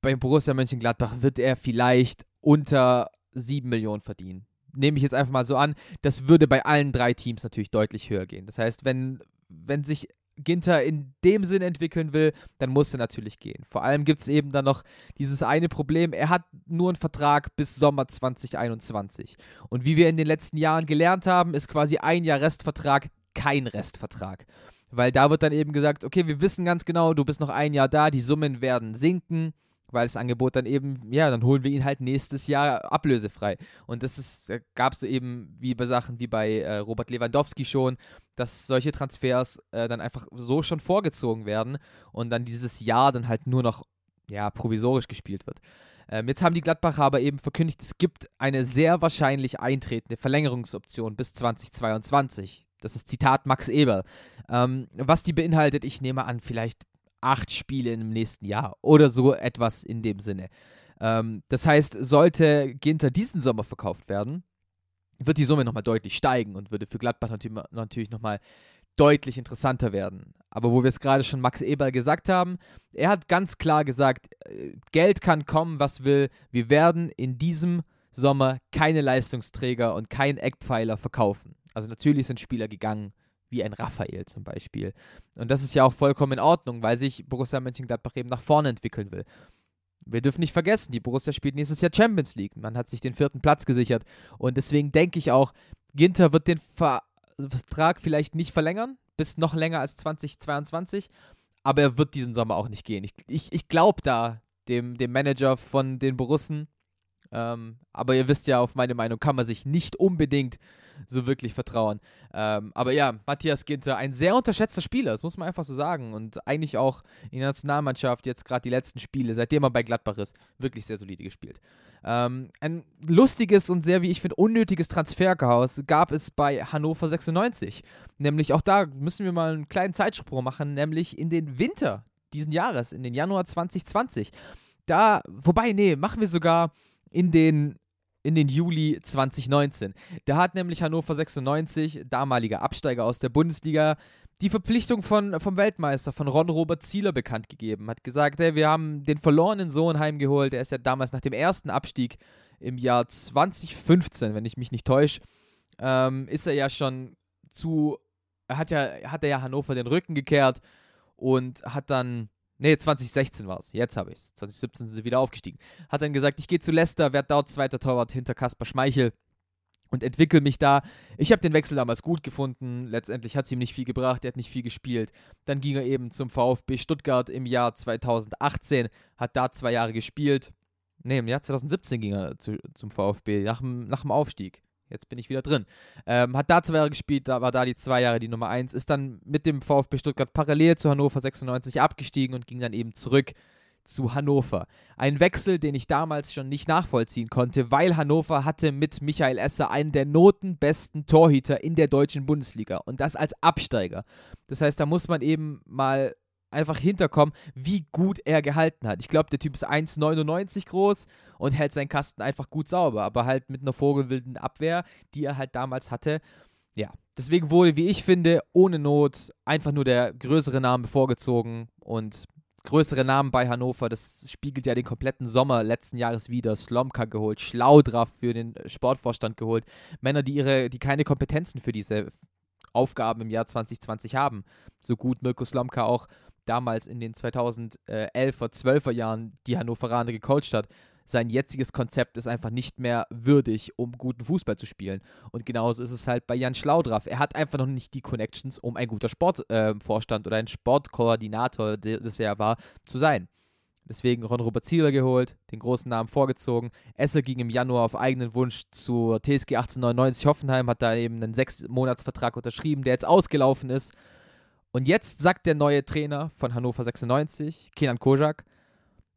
A: bei Borussia Mönchengladbach wird er vielleicht unter 7 Millionen verdienen. Nehme ich jetzt einfach mal so an. Das würde bei allen drei Teams natürlich deutlich höher gehen. Das heißt, wenn, wenn sich Ginter in dem Sinn entwickeln will, dann muss er natürlich gehen. Vor allem gibt es eben dann noch dieses eine Problem, er hat nur einen Vertrag bis Sommer 2021. Und wie wir in den letzten Jahren gelernt haben, ist quasi ein Jahr Restvertrag kein Restvertrag. Weil da wird dann eben gesagt, okay, wir wissen ganz genau, du bist noch ein Jahr da, die Summen werden sinken, weil das Angebot dann eben, ja, dann holen wir ihn halt nächstes Jahr ablösefrei. Und das ist, gab es so eben wie bei Sachen wie bei äh, Robert Lewandowski schon, dass solche Transfers äh, dann einfach so schon vorgezogen werden und dann dieses Jahr dann halt nur noch, ja, provisorisch gespielt wird. Ähm, jetzt haben die Gladbacher aber eben verkündigt, es gibt eine sehr wahrscheinlich eintretende Verlängerungsoption bis 2022. Das ist Zitat Max Eber. Ähm, was die beinhaltet, ich nehme an, vielleicht acht Spiele im nächsten Jahr oder so etwas in dem Sinne. Ähm, das heißt, sollte Ginter diesen Sommer verkauft werden, wird die Summe nochmal deutlich steigen und würde für Gladbach natürlich, natürlich nochmal deutlich interessanter werden. Aber wo wir es gerade schon Max Eberl gesagt haben, er hat ganz klar gesagt, äh, Geld kann kommen, was will. Wir werden in diesem Sommer keine Leistungsträger und keinen Eckpfeiler verkaufen. Also natürlich sind Spieler gegangen, wie ein Raphael zum Beispiel. Und das ist ja auch vollkommen in Ordnung, weil sich Borussia Mönchengladbach eben nach vorne entwickeln will. Wir dürfen nicht vergessen, die Borussia spielt nächstes Jahr Champions League. Man hat sich den vierten Platz gesichert. Und deswegen denke ich auch, Ginter wird den Ver Vertrag vielleicht nicht verlängern, bis noch länger als 2022. Aber er wird diesen Sommer auch nicht gehen. Ich, ich, ich glaube da dem, dem Manager von den Borussen. Ähm, aber ihr wisst ja, auf meine Meinung kann man sich nicht unbedingt so wirklich vertrauen. Ähm, aber ja, Matthias Ginter, ein sehr unterschätzter Spieler, das muss man einfach so sagen. Und eigentlich auch in der Nationalmannschaft jetzt gerade die letzten Spiele, seitdem er bei Gladbach ist, wirklich sehr solide gespielt. Ähm, ein lustiges und sehr, wie ich finde, unnötiges Transferchaos gab es bei Hannover 96. Nämlich auch da müssen wir mal einen kleinen Zeitsprung machen, nämlich in den Winter diesen Jahres, in den Januar 2020. Da, wobei, nee, machen wir sogar in den in den Juli 2019. Da hat nämlich Hannover 96, damaliger Absteiger aus der Bundesliga, die Verpflichtung von, vom Weltmeister, von Ron-Robert Zieler bekannt gegeben. Hat gesagt, hey, wir haben den verlorenen Sohn heimgeholt. Er ist ja damals nach dem ersten Abstieg im Jahr 2015, wenn ich mich nicht täusche, ähm, ist er ja schon zu, hat ja, hat er ja Hannover den Rücken gekehrt und hat dann, nee, 2016 war es, jetzt habe ich es, 2017 sind sie wieder aufgestiegen, hat dann gesagt, ich gehe zu Leicester, werde dort zweiter Torwart hinter Kaspar Schmeichel und entwickle mich da. Ich habe den Wechsel damals gut gefunden. Letztendlich hat es ihm nicht viel gebracht, er hat nicht viel gespielt. Dann ging er eben zum VfB Stuttgart im Jahr 2018, hat da zwei Jahre gespielt. Ne, im Jahr 2017 ging er zu, zum VfB, nach dem, nach dem Aufstieg. Jetzt bin ich wieder drin. Ähm, hat da zwei Jahre gespielt, da war da die zwei Jahre die Nummer eins, ist dann mit dem VfB Stuttgart parallel zu Hannover 96 abgestiegen und ging dann eben zurück zu Hannover. Ein Wechsel, den ich damals schon nicht nachvollziehen konnte, weil Hannover hatte mit Michael Esser einen der notenbesten Torhüter in der deutschen Bundesliga und das als Absteiger. Das heißt, da muss man eben mal einfach hinterkommen, wie gut er gehalten hat. Ich glaube, der Typ ist 1,99 groß und hält seinen Kasten einfach gut sauber, aber halt mit einer vogelwilden Abwehr, die er halt damals hatte. Ja, deswegen wurde, wie ich finde, ohne Not einfach nur der größere Name vorgezogen und größere Namen bei Hannover. Das spiegelt ja den kompletten Sommer letzten Jahres wieder. Slomka geholt, Schlaudraff für den Sportvorstand geholt. Männer, die ihre, die keine Kompetenzen für diese Aufgaben im Jahr 2020 haben. So gut Mirko Slomka auch damals in den 2011er, 12er Jahren die Hannoveraner gecoacht hat, sein jetziges Konzept ist einfach nicht mehr würdig, um guten Fußball zu spielen. Und genauso ist es halt bei Jan Schlaudraff. Er hat einfach noch nicht die Connections, um ein guter Sportvorstand äh, oder ein Sportkoordinator, das er war, zu sein. Deswegen Ron Robert Zieler geholt, den großen Namen vorgezogen. Esser ging im Januar auf eigenen Wunsch zur TSG 1899 Hoffenheim, hat da eben einen Sechs-Monats-Vertrag unterschrieben, der jetzt ausgelaufen ist. Und jetzt sagt der neue Trainer von Hannover 96, Kenan Kojak,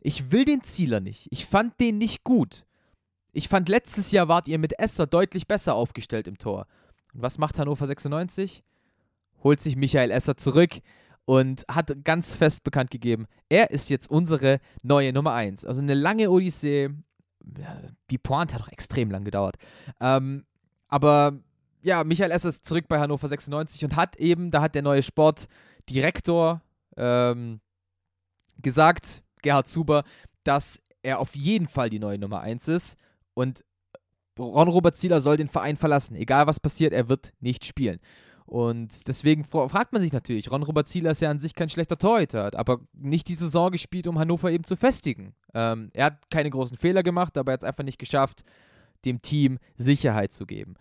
A: ich will den Zieler nicht. Ich fand den nicht gut. Ich fand letztes Jahr wart ihr mit Esser deutlich besser aufgestellt im Tor. Und was macht Hannover 96? Holt sich Michael Esser zurück und hat ganz fest bekannt gegeben, er ist jetzt unsere neue Nummer 1. Also eine lange Odyssee. Die Pointe hat auch extrem lang gedauert. Ähm, aber ja, Michael Esser ist zurück bei Hannover 96 und hat eben, da hat der neue Sportdirektor ähm, gesagt, Gerhard Zuber, dass er auf jeden Fall die neue Nummer 1 ist und Ron-Robert Zieler soll den Verein verlassen. Egal was passiert, er wird nicht spielen. Und deswegen fragt man sich natürlich, Ron-Robert Zieler ist ja an sich kein schlechter Torhüter, aber nicht die Saison gespielt, um Hannover eben zu festigen. Ähm, er hat keine großen Fehler gemacht, aber er hat es einfach nicht geschafft, dem Team Sicherheit zu geben.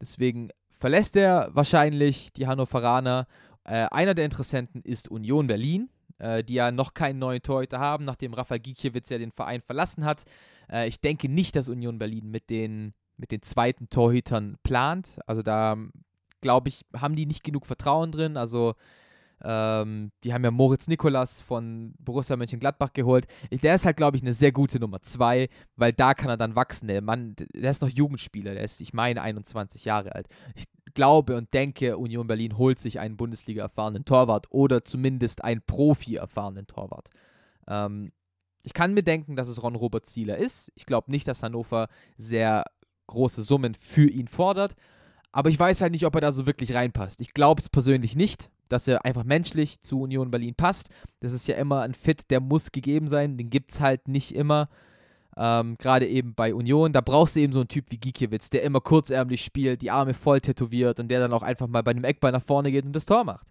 A: Deswegen verlässt er wahrscheinlich die Hannoveraner. Äh, einer der Interessenten ist Union Berlin, äh, die ja noch keinen neuen Torhüter haben, nachdem Rafael Gikiewicz ja den Verein verlassen hat. Äh, ich denke nicht, dass Union Berlin mit den, mit den zweiten Torhütern plant. Also da, glaube ich, haben die nicht genug Vertrauen drin. Also ähm, die haben ja Moritz Nikolas von Borussia Mönchengladbach geholt. Der ist halt, glaube ich, eine sehr gute Nummer zwei, weil da kann er dann wachsen. Der Mann, der ist noch Jugendspieler, der ist, ich meine, 21 Jahre alt. Ich glaube und denke, Union Berlin holt sich einen Bundesliga-erfahrenen Torwart oder zumindest einen Profi-erfahrenen Torwart. Ähm, ich kann mir denken, dass es Ron-Robert Zieler ist. Ich glaube nicht, dass Hannover sehr große Summen für ihn fordert. Aber ich weiß halt nicht, ob er da so wirklich reinpasst. Ich glaube es persönlich nicht, dass er einfach menschlich zu Union Berlin passt. Das ist ja immer ein Fit, der muss gegeben sein. Den gibt es halt nicht immer. Ähm, Gerade eben bei Union, da brauchst du eben so einen Typ wie Gikiewicz, der immer kurzärmlich spielt, die Arme voll tätowiert und der dann auch einfach mal bei einem Eckball nach vorne geht und das Tor macht.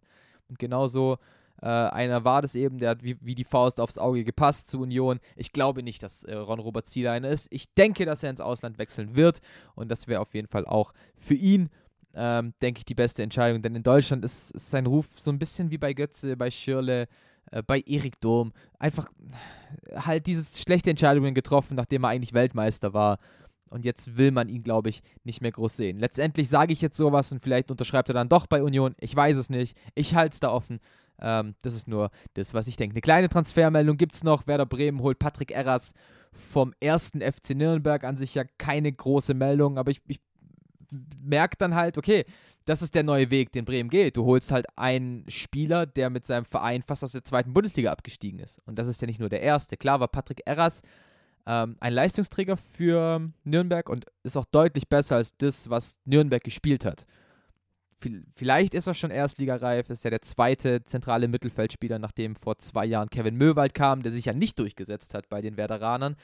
A: Und genauso äh, einer war das eben, der hat wie, wie, die Faust aufs Auge gepasst zu Union. Ich glaube nicht, dass äh, Ron-Robert Zieler einer ist. Ich denke, dass er ins Ausland wechseln wird und das wäre auf jeden Fall auch für ihn, ähm, denke ich, die beste Entscheidung. Denn in Deutschland ist, ist, sein Ruf so ein bisschen wie bei Götze, bei Schirle, äh, bei Erik Dom. Einfach halt diese schlechte Entscheidungen getroffen, nachdem er eigentlich Weltmeister war. Und jetzt will man ihn, glaube ich, nicht mehr groß sehen. Letztendlich sage ich jetzt sowas und vielleicht unterschreibt er dann doch bei Union. Ich weiß es nicht. Ich halte es da offen. Ähm, das ist nur das, was ich denke. Eine kleine Transfermeldung gibt es noch. Werder Bremen holt Patrick Erras vom ersten FC Nürnberg. An sich ja keine große Meldung, aber ich, ich merke dann halt, okay, das ist der neue Weg, den Bremen geht. Du holst halt einen Spieler, der mit seinem Verein fast aus der zweiten Bundesliga abgestiegen ist. Und das ist ja nicht nur der erste. Klar war Patrick Erras ähm, ein Leistungsträger für Nürnberg und ist auch deutlich besser als das, was Nürnberg gespielt hat vielleicht ist er schon erstligareif, ist ja der zweite zentrale Mittelfeldspieler, nachdem vor zwei Jahren Kevin Möwald kam, der sich ja nicht durchgesetzt hat bei den Werderanern.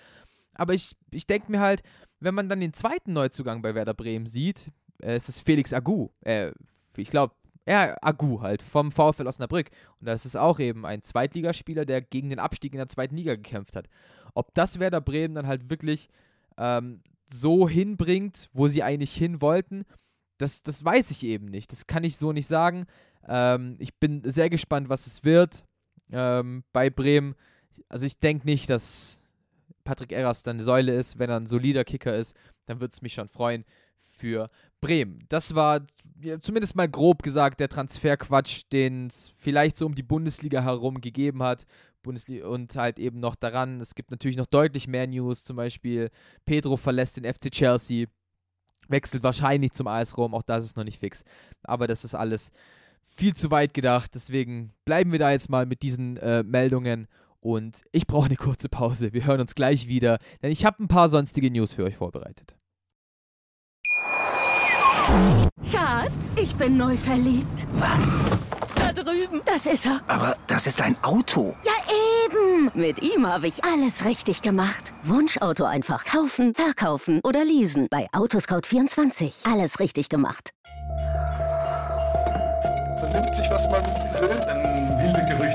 A: Aber ich, ich denke mir halt, wenn man dann den zweiten Neuzugang bei Werder Bremen sieht, äh, ist es Felix Agu. Äh, ich glaube, ja, Agu halt, vom VfL Osnabrück. Und das ist auch eben ein Zweitligaspieler, der gegen den Abstieg in der zweiten Liga gekämpft hat. Ob das Werder Bremen dann halt wirklich ähm, so hinbringt, wo sie eigentlich hin wollten, das, das weiß ich eben nicht. Das kann ich so nicht sagen. Ähm, ich bin sehr gespannt, was es wird ähm, bei Bremen. Also ich denke nicht, dass Patrick Erras dann eine Säule ist. Wenn er ein solider Kicker ist, dann würde es mich schon freuen für Bremen. Das war ja, zumindest mal grob gesagt der Transferquatsch, den es vielleicht so um die Bundesliga herum gegeben hat. Bundesliga und halt eben noch daran, es gibt natürlich noch deutlich mehr News, zum Beispiel Pedro verlässt den FC Chelsea, wechselt wahrscheinlich zum AS Rom, auch das ist noch nicht fix. Aber das ist alles viel zu weit gedacht, deswegen bleiben wir da jetzt mal mit diesen äh, Meldungen und ich brauche eine kurze Pause. Wir hören uns gleich wieder, denn ich habe ein paar sonstige News für euch vorbereitet.
B: Schatz, ich bin neu verliebt.
C: Was?
B: Da drüben. Das ist er.
C: Aber das ist ein Auto.
B: Ja, eben. Mit ihm habe ich alles richtig gemacht. Wunschauto einfach kaufen, verkaufen oder leasen. Bei Autoscout24. Alles richtig gemacht.
F: Vernimmt sich, was man will,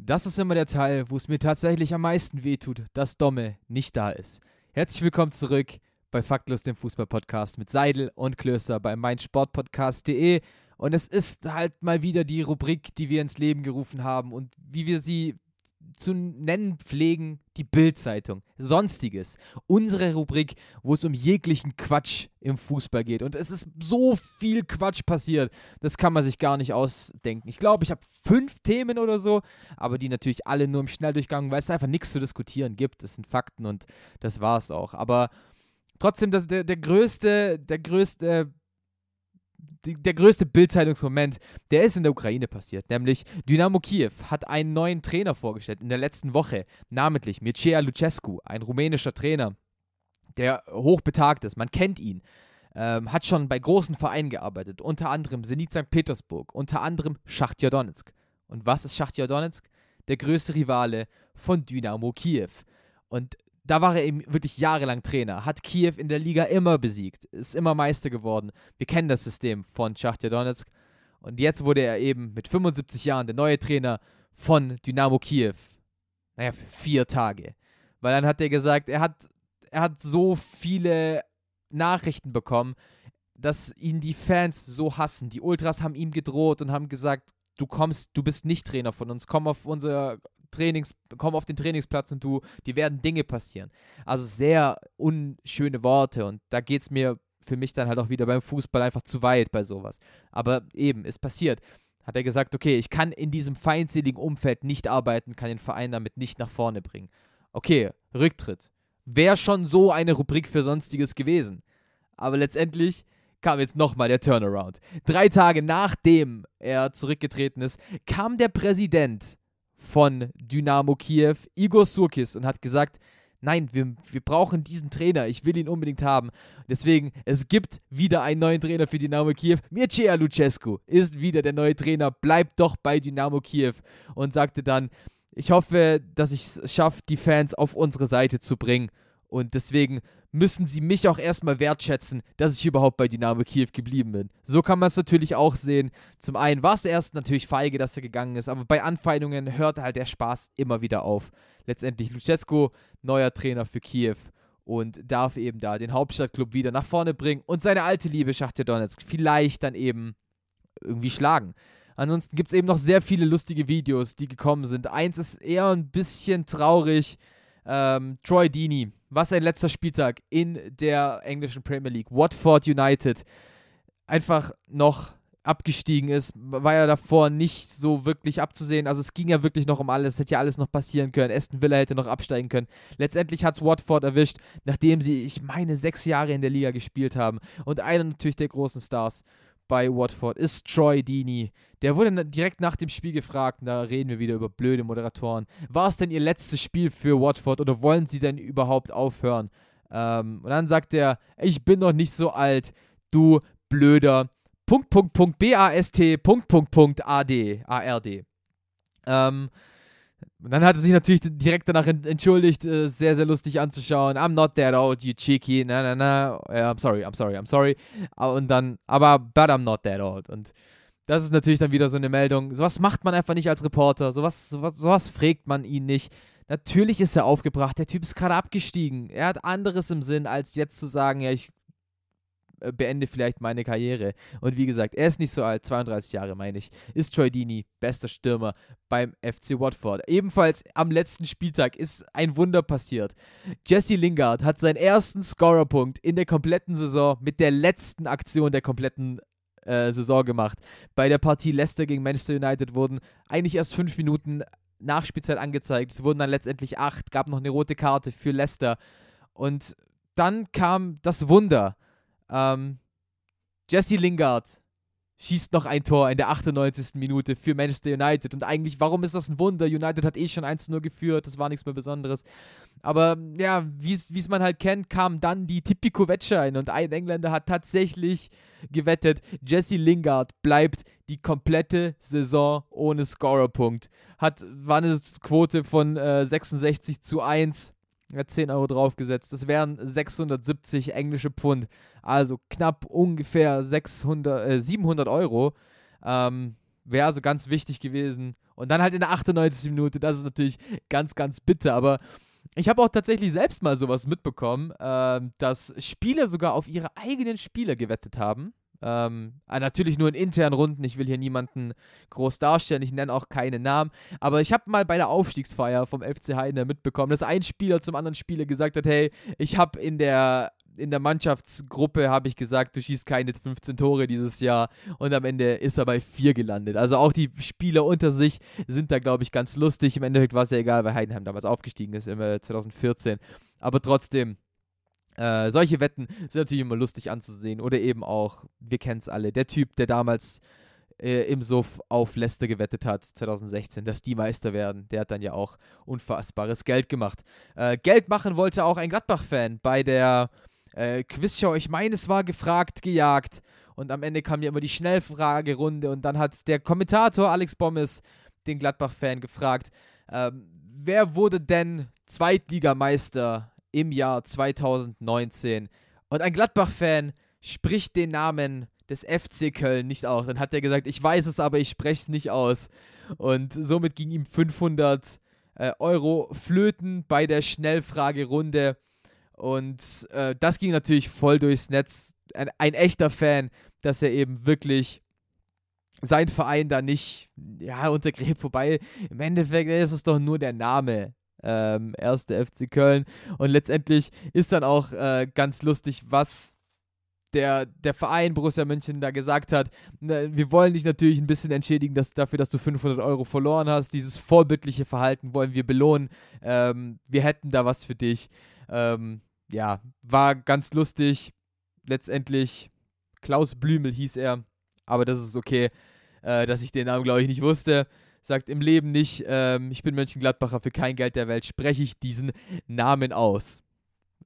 A: Das ist immer der Teil, wo es mir tatsächlich am meisten wehtut, dass Domme nicht da ist. Herzlich willkommen zurück bei Faktlos, dem Fußball-Podcast mit Seidel und Klöster bei meinsportpodcast.de. Und es ist halt mal wieder die Rubrik, die wir ins Leben gerufen haben und wie wir sie zu nennen pflegen, die Bild-Zeitung. Sonstiges. Unsere Rubrik, wo es um jeglichen Quatsch im Fußball geht. Und es ist so viel Quatsch passiert, das kann man sich gar nicht ausdenken. Ich glaube, ich habe fünf Themen oder so, aber die natürlich alle nur im Schnelldurchgang, weil es einfach nichts zu diskutieren gibt. Das sind Fakten und das war es auch. Aber trotzdem, das, der, der größte, der größte der größte Bildzeitungsmoment, der ist in der Ukraine passiert. Nämlich Dynamo Kiew hat einen neuen Trainer vorgestellt in der letzten Woche, namentlich Mircea Lucescu, ein rumänischer Trainer, der hochbetagt ist. Man kennt ihn. Ähm, hat schon bei großen Vereinen gearbeitet, unter anderem Zenit St. Petersburg, unter anderem Schachtja Donetsk. Und was ist Schachtja Donetsk? Der größte Rivale von Dynamo Kiew. Und da war er eben wirklich jahrelang Trainer, hat Kiew in der Liga immer besiegt, ist immer Meister geworden. Wir kennen das System von Schachtja Donetsk. Und jetzt wurde er eben mit 75 Jahren der neue Trainer von Dynamo Kiew. Naja, für vier Tage. Weil dann hat er gesagt, er hat, er hat so viele Nachrichten bekommen, dass ihn die Fans so hassen. Die Ultras haben ihm gedroht und haben gesagt, du kommst, du bist nicht Trainer von uns, komm auf unser Trainings, komm auf den Trainingsplatz und du, die werden Dinge passieren. Also sehr unschöne Worte und da geht es mir für mich dann halt auch wieder beim Fußball einfach zu weit bei sowas. Aber eben, ist passiert. Hat er gesagt, okay, ich kann in diesem feindseligen Umfeld nicht arbeiten, kann den Verein damit nicht nach vorne bringen. Okay, Rücktritt. Wäre schon so eine Rubrik für Sonstiges gewesen. Aber letztendlich kam jetzt nochmal der Turnaround. Drei Tage nachdem er zurückgetreten ist, kam der Präsident von Dynamo Kiew, Igor Surkis, und hat gesagt, nein, wir, wir brauchen diesen Trainer, ich will ihn unbedingt haben. Deswegen, es gibt wieder einen neuen Trainer für Dynamo Kiew. Mircea Lucescu ist wieder der neue Trainer, bleibt doch bei Dynamo Kiew und sagte dann, ich hoffe, dass ich es schaffe, die Fans auf unsere Seite zu bringen. Und deswegen müssen sie mich auch erstmal wertschätzen, dass ich überhaupt bei Dynamo Kiew geblieben bin. So kann man es natürlich auch sehen. Zum einen war es erst natürlich feige, dass er gegangen ist, aber bei Anfeindungen hörte halt der Spaß immer wieder auf. Letztendlich Luchescu, neuer Trainer für Kiew und darf eben da den Hauptstadtklub wieder nach vorne bringen und seine alte Liebe Schachtja Donetsk vielleicht dann eben irgendwie schlagen. Ansonsten gibt es eben noch sehr viele lustige Videos, die gekommen sind. Eins ist eher ein bisschen traurig. Ähm, Troy Deeney, was ein letzter Spieltag in der englischen Premier League. Watford United einfach noch abgestiegen ist, war ja davor nicht so wirklich abzusehen. Also es ging ja wirklich noch um alles, es hätte ja alles noch passieren können. Aston Villa hätte noch absteigen können. Letztendlich hat es Watford erwischt, nachdem sie, ich meine, sechs Jahre in der Liga gespielt haben. Und einer natürlich der großen Stars, bei Watford ist Troy Deeney. Der wurde direkt nach dem Spiel gefragt, da reden wir wieder über blöde Moderatoren. War es denn ihr letztes Spiel für Watford oder wollen sie denn überhaupt aufhören? Ähm, und dann sagt er, ich bin noch nicht so alt, du blöder Punkt, Punkt, Punkt, B-A-S-T, Punkt, Punkt, Punkt, A-D, A-R-D. Ähm, und dann hat er sich natürlich direkt danach entschuldigt, äh, sehr, sehr lustig anzuschauen. I'm not that old, you cheeky. Na, na, na. I'm sorry, I'm sorry, I'm sorry. Und dann, aber, but I'm not that old. Und das ist natürlich dann wieder so eine Meldung. Sowas macht man einfach nicht als Reporter. Sowas, sowas, sowas fragt man ihn nicht. Natürlich ist er aufgebracht. Der Typ ist gerade abgestiegen. Er hat anderes im Sinn, als jetzt zu sagen, ja, ich beende vielleicht meine Karriere. Und wie gesagt, er ist nicht so alt, 32 Jahre meine ich, ist Troy Dini, bester Stürmer beim FC Watford. Ebenfalls am letzten Spieltag ist ein Wunder passiert. Jesse Lingard hat seinen ersten Scorerpunkt in der kompletten Saison mit der letzten Aktion der kompletten äh, Saison gemacht. Bei der Partie Leicester gegen Manchester United wurden eigentlich erst fünf Minuten Nachspielzeit angezeigt. Es wurden dann letztendlich acht, gab noch eine rote Karte für Leicester. Und dann kam das Wunder. Ähm, Jesse Lingard schießt noch ein Tor in der 98. Minute für Manchester United. Und eigentlich, warum ist das ein Wunder? United hat eh schon 1-0 geführt, das war nichts mehr Besonderes. Aber ja, wie es man halt kennt, kam dann die Tipico-Wette ein und ein Engländer hat tatsächlich gewettet, Jesse Lingard bleibt die komplette Saison ohne Scorerpunkt. Hat, war eine Quote von äh, 66 zu 1 er hat 10 Euro draufgesetzt. Das wären 670 englische Pfund. Also knapp ungefähr 600, äh, 700 Euro. Ähm, Wäre also ganz wichtig gewesen. Und dann halt in der 98. Minute. Das ist natürlich ganz, ganz bitter. Aber ich habe auch tatsächlich selbst mal sowas mitbekommen, äh, dass Spieler sogar auf ihre eigenen Spieler gewettet haben. Ähm, ah, natürlich nur in internen Runden. Ich will hier niemanden groß darstellen. Ich nenne auch keine Namen. Aber ich habe mal bei der Aufstiegsfeier vom FC Heidenheim mitbekommen, dass ein Spieler zum anderen Spieler gesagt hat: Hey, ich habe in der in der Mannschaftsgruppe habe ich gesagt, du schießt keine 15 Tore dieses Jahr und am Ende ist er bei 4 gelandet. Also auch die Spieler unter sich sind da, glaube ich, ganz lustig. Im Endeffekt war es ja egal, weil Heidenheim damals aufgestiegen ist, im 2014. Aber trotzdem, äh, solche Wetten sind natürlich immer lustig anzusehen. Oder eben auch, wir kennen es alle, der Typ, der damals äh, im Suff auf Leicester gewettet hat, 2016, dass die Meister werden, der hat dann ja auch unfassbares Geld gemacht. Äh, Geld machen wollte auch ein Gladbach-Fan bei der äh, Quizshow. Ich meine, es war gefragt, gejagt. Und am Ende kam ja immer die Schnellfragerunde. Und dann hat der Kommentator Alex Bommes den Gladbach-Fan gefragt, ähm, wer wurde denn Zweitligameister im Jahr 2019. Und ein Gladbach-Fan spricht den Namen des FC Köln nicht aus. Dann hat er gesagt, ich weiß es, aber ich spreche es nicht aus. Und somit ging ihm 500 äh, Euro flöten bei der Schnellfragerunde. Und äh, das ging natürlich voll durchs Netz. Ein, ein, echter Fan, dass er eben wirklich sein Verein da nicht ja, untergräbt. Wobei im Endeffekt ist es doch nur der Name ähm, erste FC Köln. Und letztendlich ist dann auch äh, ganz lustig, was der, der Verein Borussia München da gesagt hat, wir wollen dich natürlich ein bisschen entschädigen dass, dafür, dass du 500 Euro verloren hast. Dieses vorbildliche Verhalten wollen wir belohnen. Ähm, wir hätten da was für dich. Ähm, ja, war ganz lustig. Letztendlich Klaus Blümel hieß er, aber das ist okay, äh, dass ich den Namen, glaube ich, nicht wusste sagt im Leben nicht, ähm, ich bin Mönchengladbacher, für kein Geld der Welt spreche ich diesen Namen aus.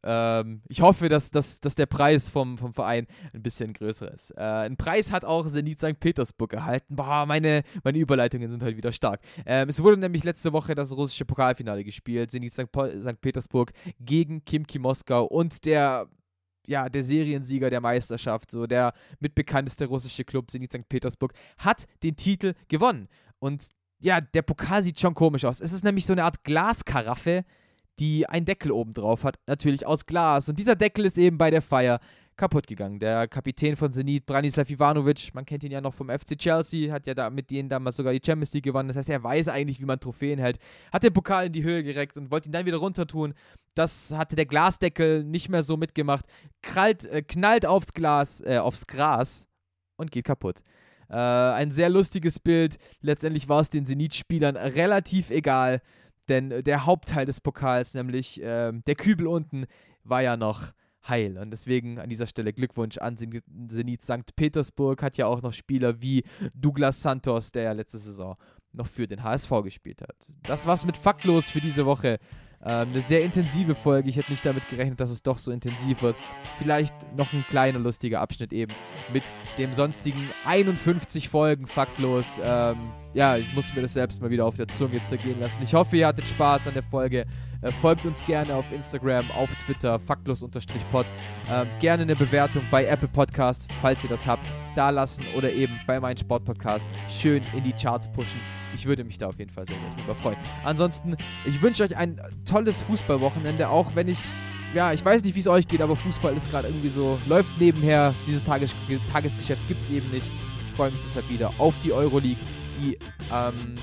A: Ähm, ich hoffe, dass, dass, dass der Preis vom, vom Verein ein bisschen größer ist. Äh, einen Preis hat auch Zenit St. Petersburg erhalten. Boah, meine, meine Überleitungen sind heute wieder stark. Ähm, es wurde nämlich letzte Woche das russische Pokalfinale gespielt. Zenit St. St. Petersburg gegen Kimki Moskau und der ja, der Seriensieger der Meisterschaft, so der mitbekannteste russische Club, Zenit St. Petersburg, hat den Titel gewonnen. Und ja, der Pokal sieht schon komisch aus. Es ist nämlich so eine Art Glaskaraffe, die einen Deckel oben drauf hat, natürlich aus Glas. Und dieser Deckel ist eben bei der Feier kaputt gegangen. Der Kapitän von Zenit, Branislav Ivanovic, man kennt ihn ja noch vom FC Chelsea, hat ja da mit denen damals sogar die Champions League gewonnen. Das heißt, er weiß eigentlich, wie man Trophäen hält. Hat den Pokal in die Höhe gereckt und wollte ihn dann wieder runter tun. Das hatte der Glasdeckel nicht mehr so mitgemacht. Krallt, äh, knallt aufs Glas, äh, aufs Gras und geht kaputt. Äh, ein sehr lustiges Bild. Letztendlich war es den Zenit-Spielern relativ egal, denn der Hauptteil des Pokals, nämlich äh, der Kübel unten, war ja noch heil. Und deswegen an dieser Stelle Glückwunsch an Zenit St. Petersburg. Hat ja auch noch Spieler wie Douglas Santos, der ja letzte Saison noch für den HSV gespielt hat. Das war's mit Faktlos für diese Woche. Ähm, eine sehr intensive Folge. Ich hätte nicht damit gerechnet, dass es doch so intensiv wird. Vielleicht noch ein kleiner lustiger Abschnitt eben mit dem sonstigen 51 Folgen faktlos. Ähm, ja, ich muss mir das selbst mal wieder auf der Zunge zergehen lassen. Ich hoffe, ihr hattet Spaß an der Folge. Äh, folgt uns gerne auf Instagram, auf Twitter, faktlos-pod. Ähm, gerne eine Bewertung bei Apple Podcast, falls ihr das habt, da lassen oder eben bei meinem Sportpodcast schön in die Charts pushen. Ich würde mich da auf jeden Fall sehr, sehr drüber freuen. Ansonsten, ich wünsche euch ein tolles Fußballwochenende, auch wenn ich ja, ich weiß nicht, wie es euch geht, aber Fußball ist gerade irgendwie so, läuft nebenher. Dieses Tages Tagesgeschäft gibt es eben nicht. Ich freue mich deshalb wieder auf die Euroleague die ähm,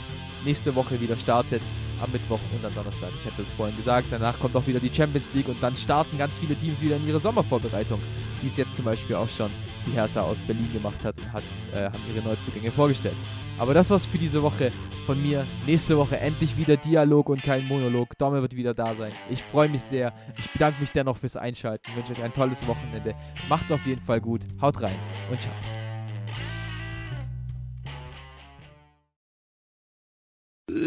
A: nächste Woche wieder startet. Am Mittwoch und am Donnerstag. Ich hatte es vorhin gesagt. Danach kommt auch wieder die Champions League und dann starten ganz viele Teams wieder in ihre Sommervorbereitung. Wie es jetzt zum Beispiel auch schon die Hertha aus Berlin gemacht hat und hat, äh, haben ihre Neuzugänge vorgestellt. Aber das war's für diese Woche von mir. Nächste Woche endlich wieder Dialog und kein Monolog. Domme wird wieder da sein. Ich freue mich sehr. Ich bedanke mich dennoch fürs Einschalten. Wünsche euch ein tolles Wochenende. Macht's auf jeden Fall gut. Haut rein und ciao.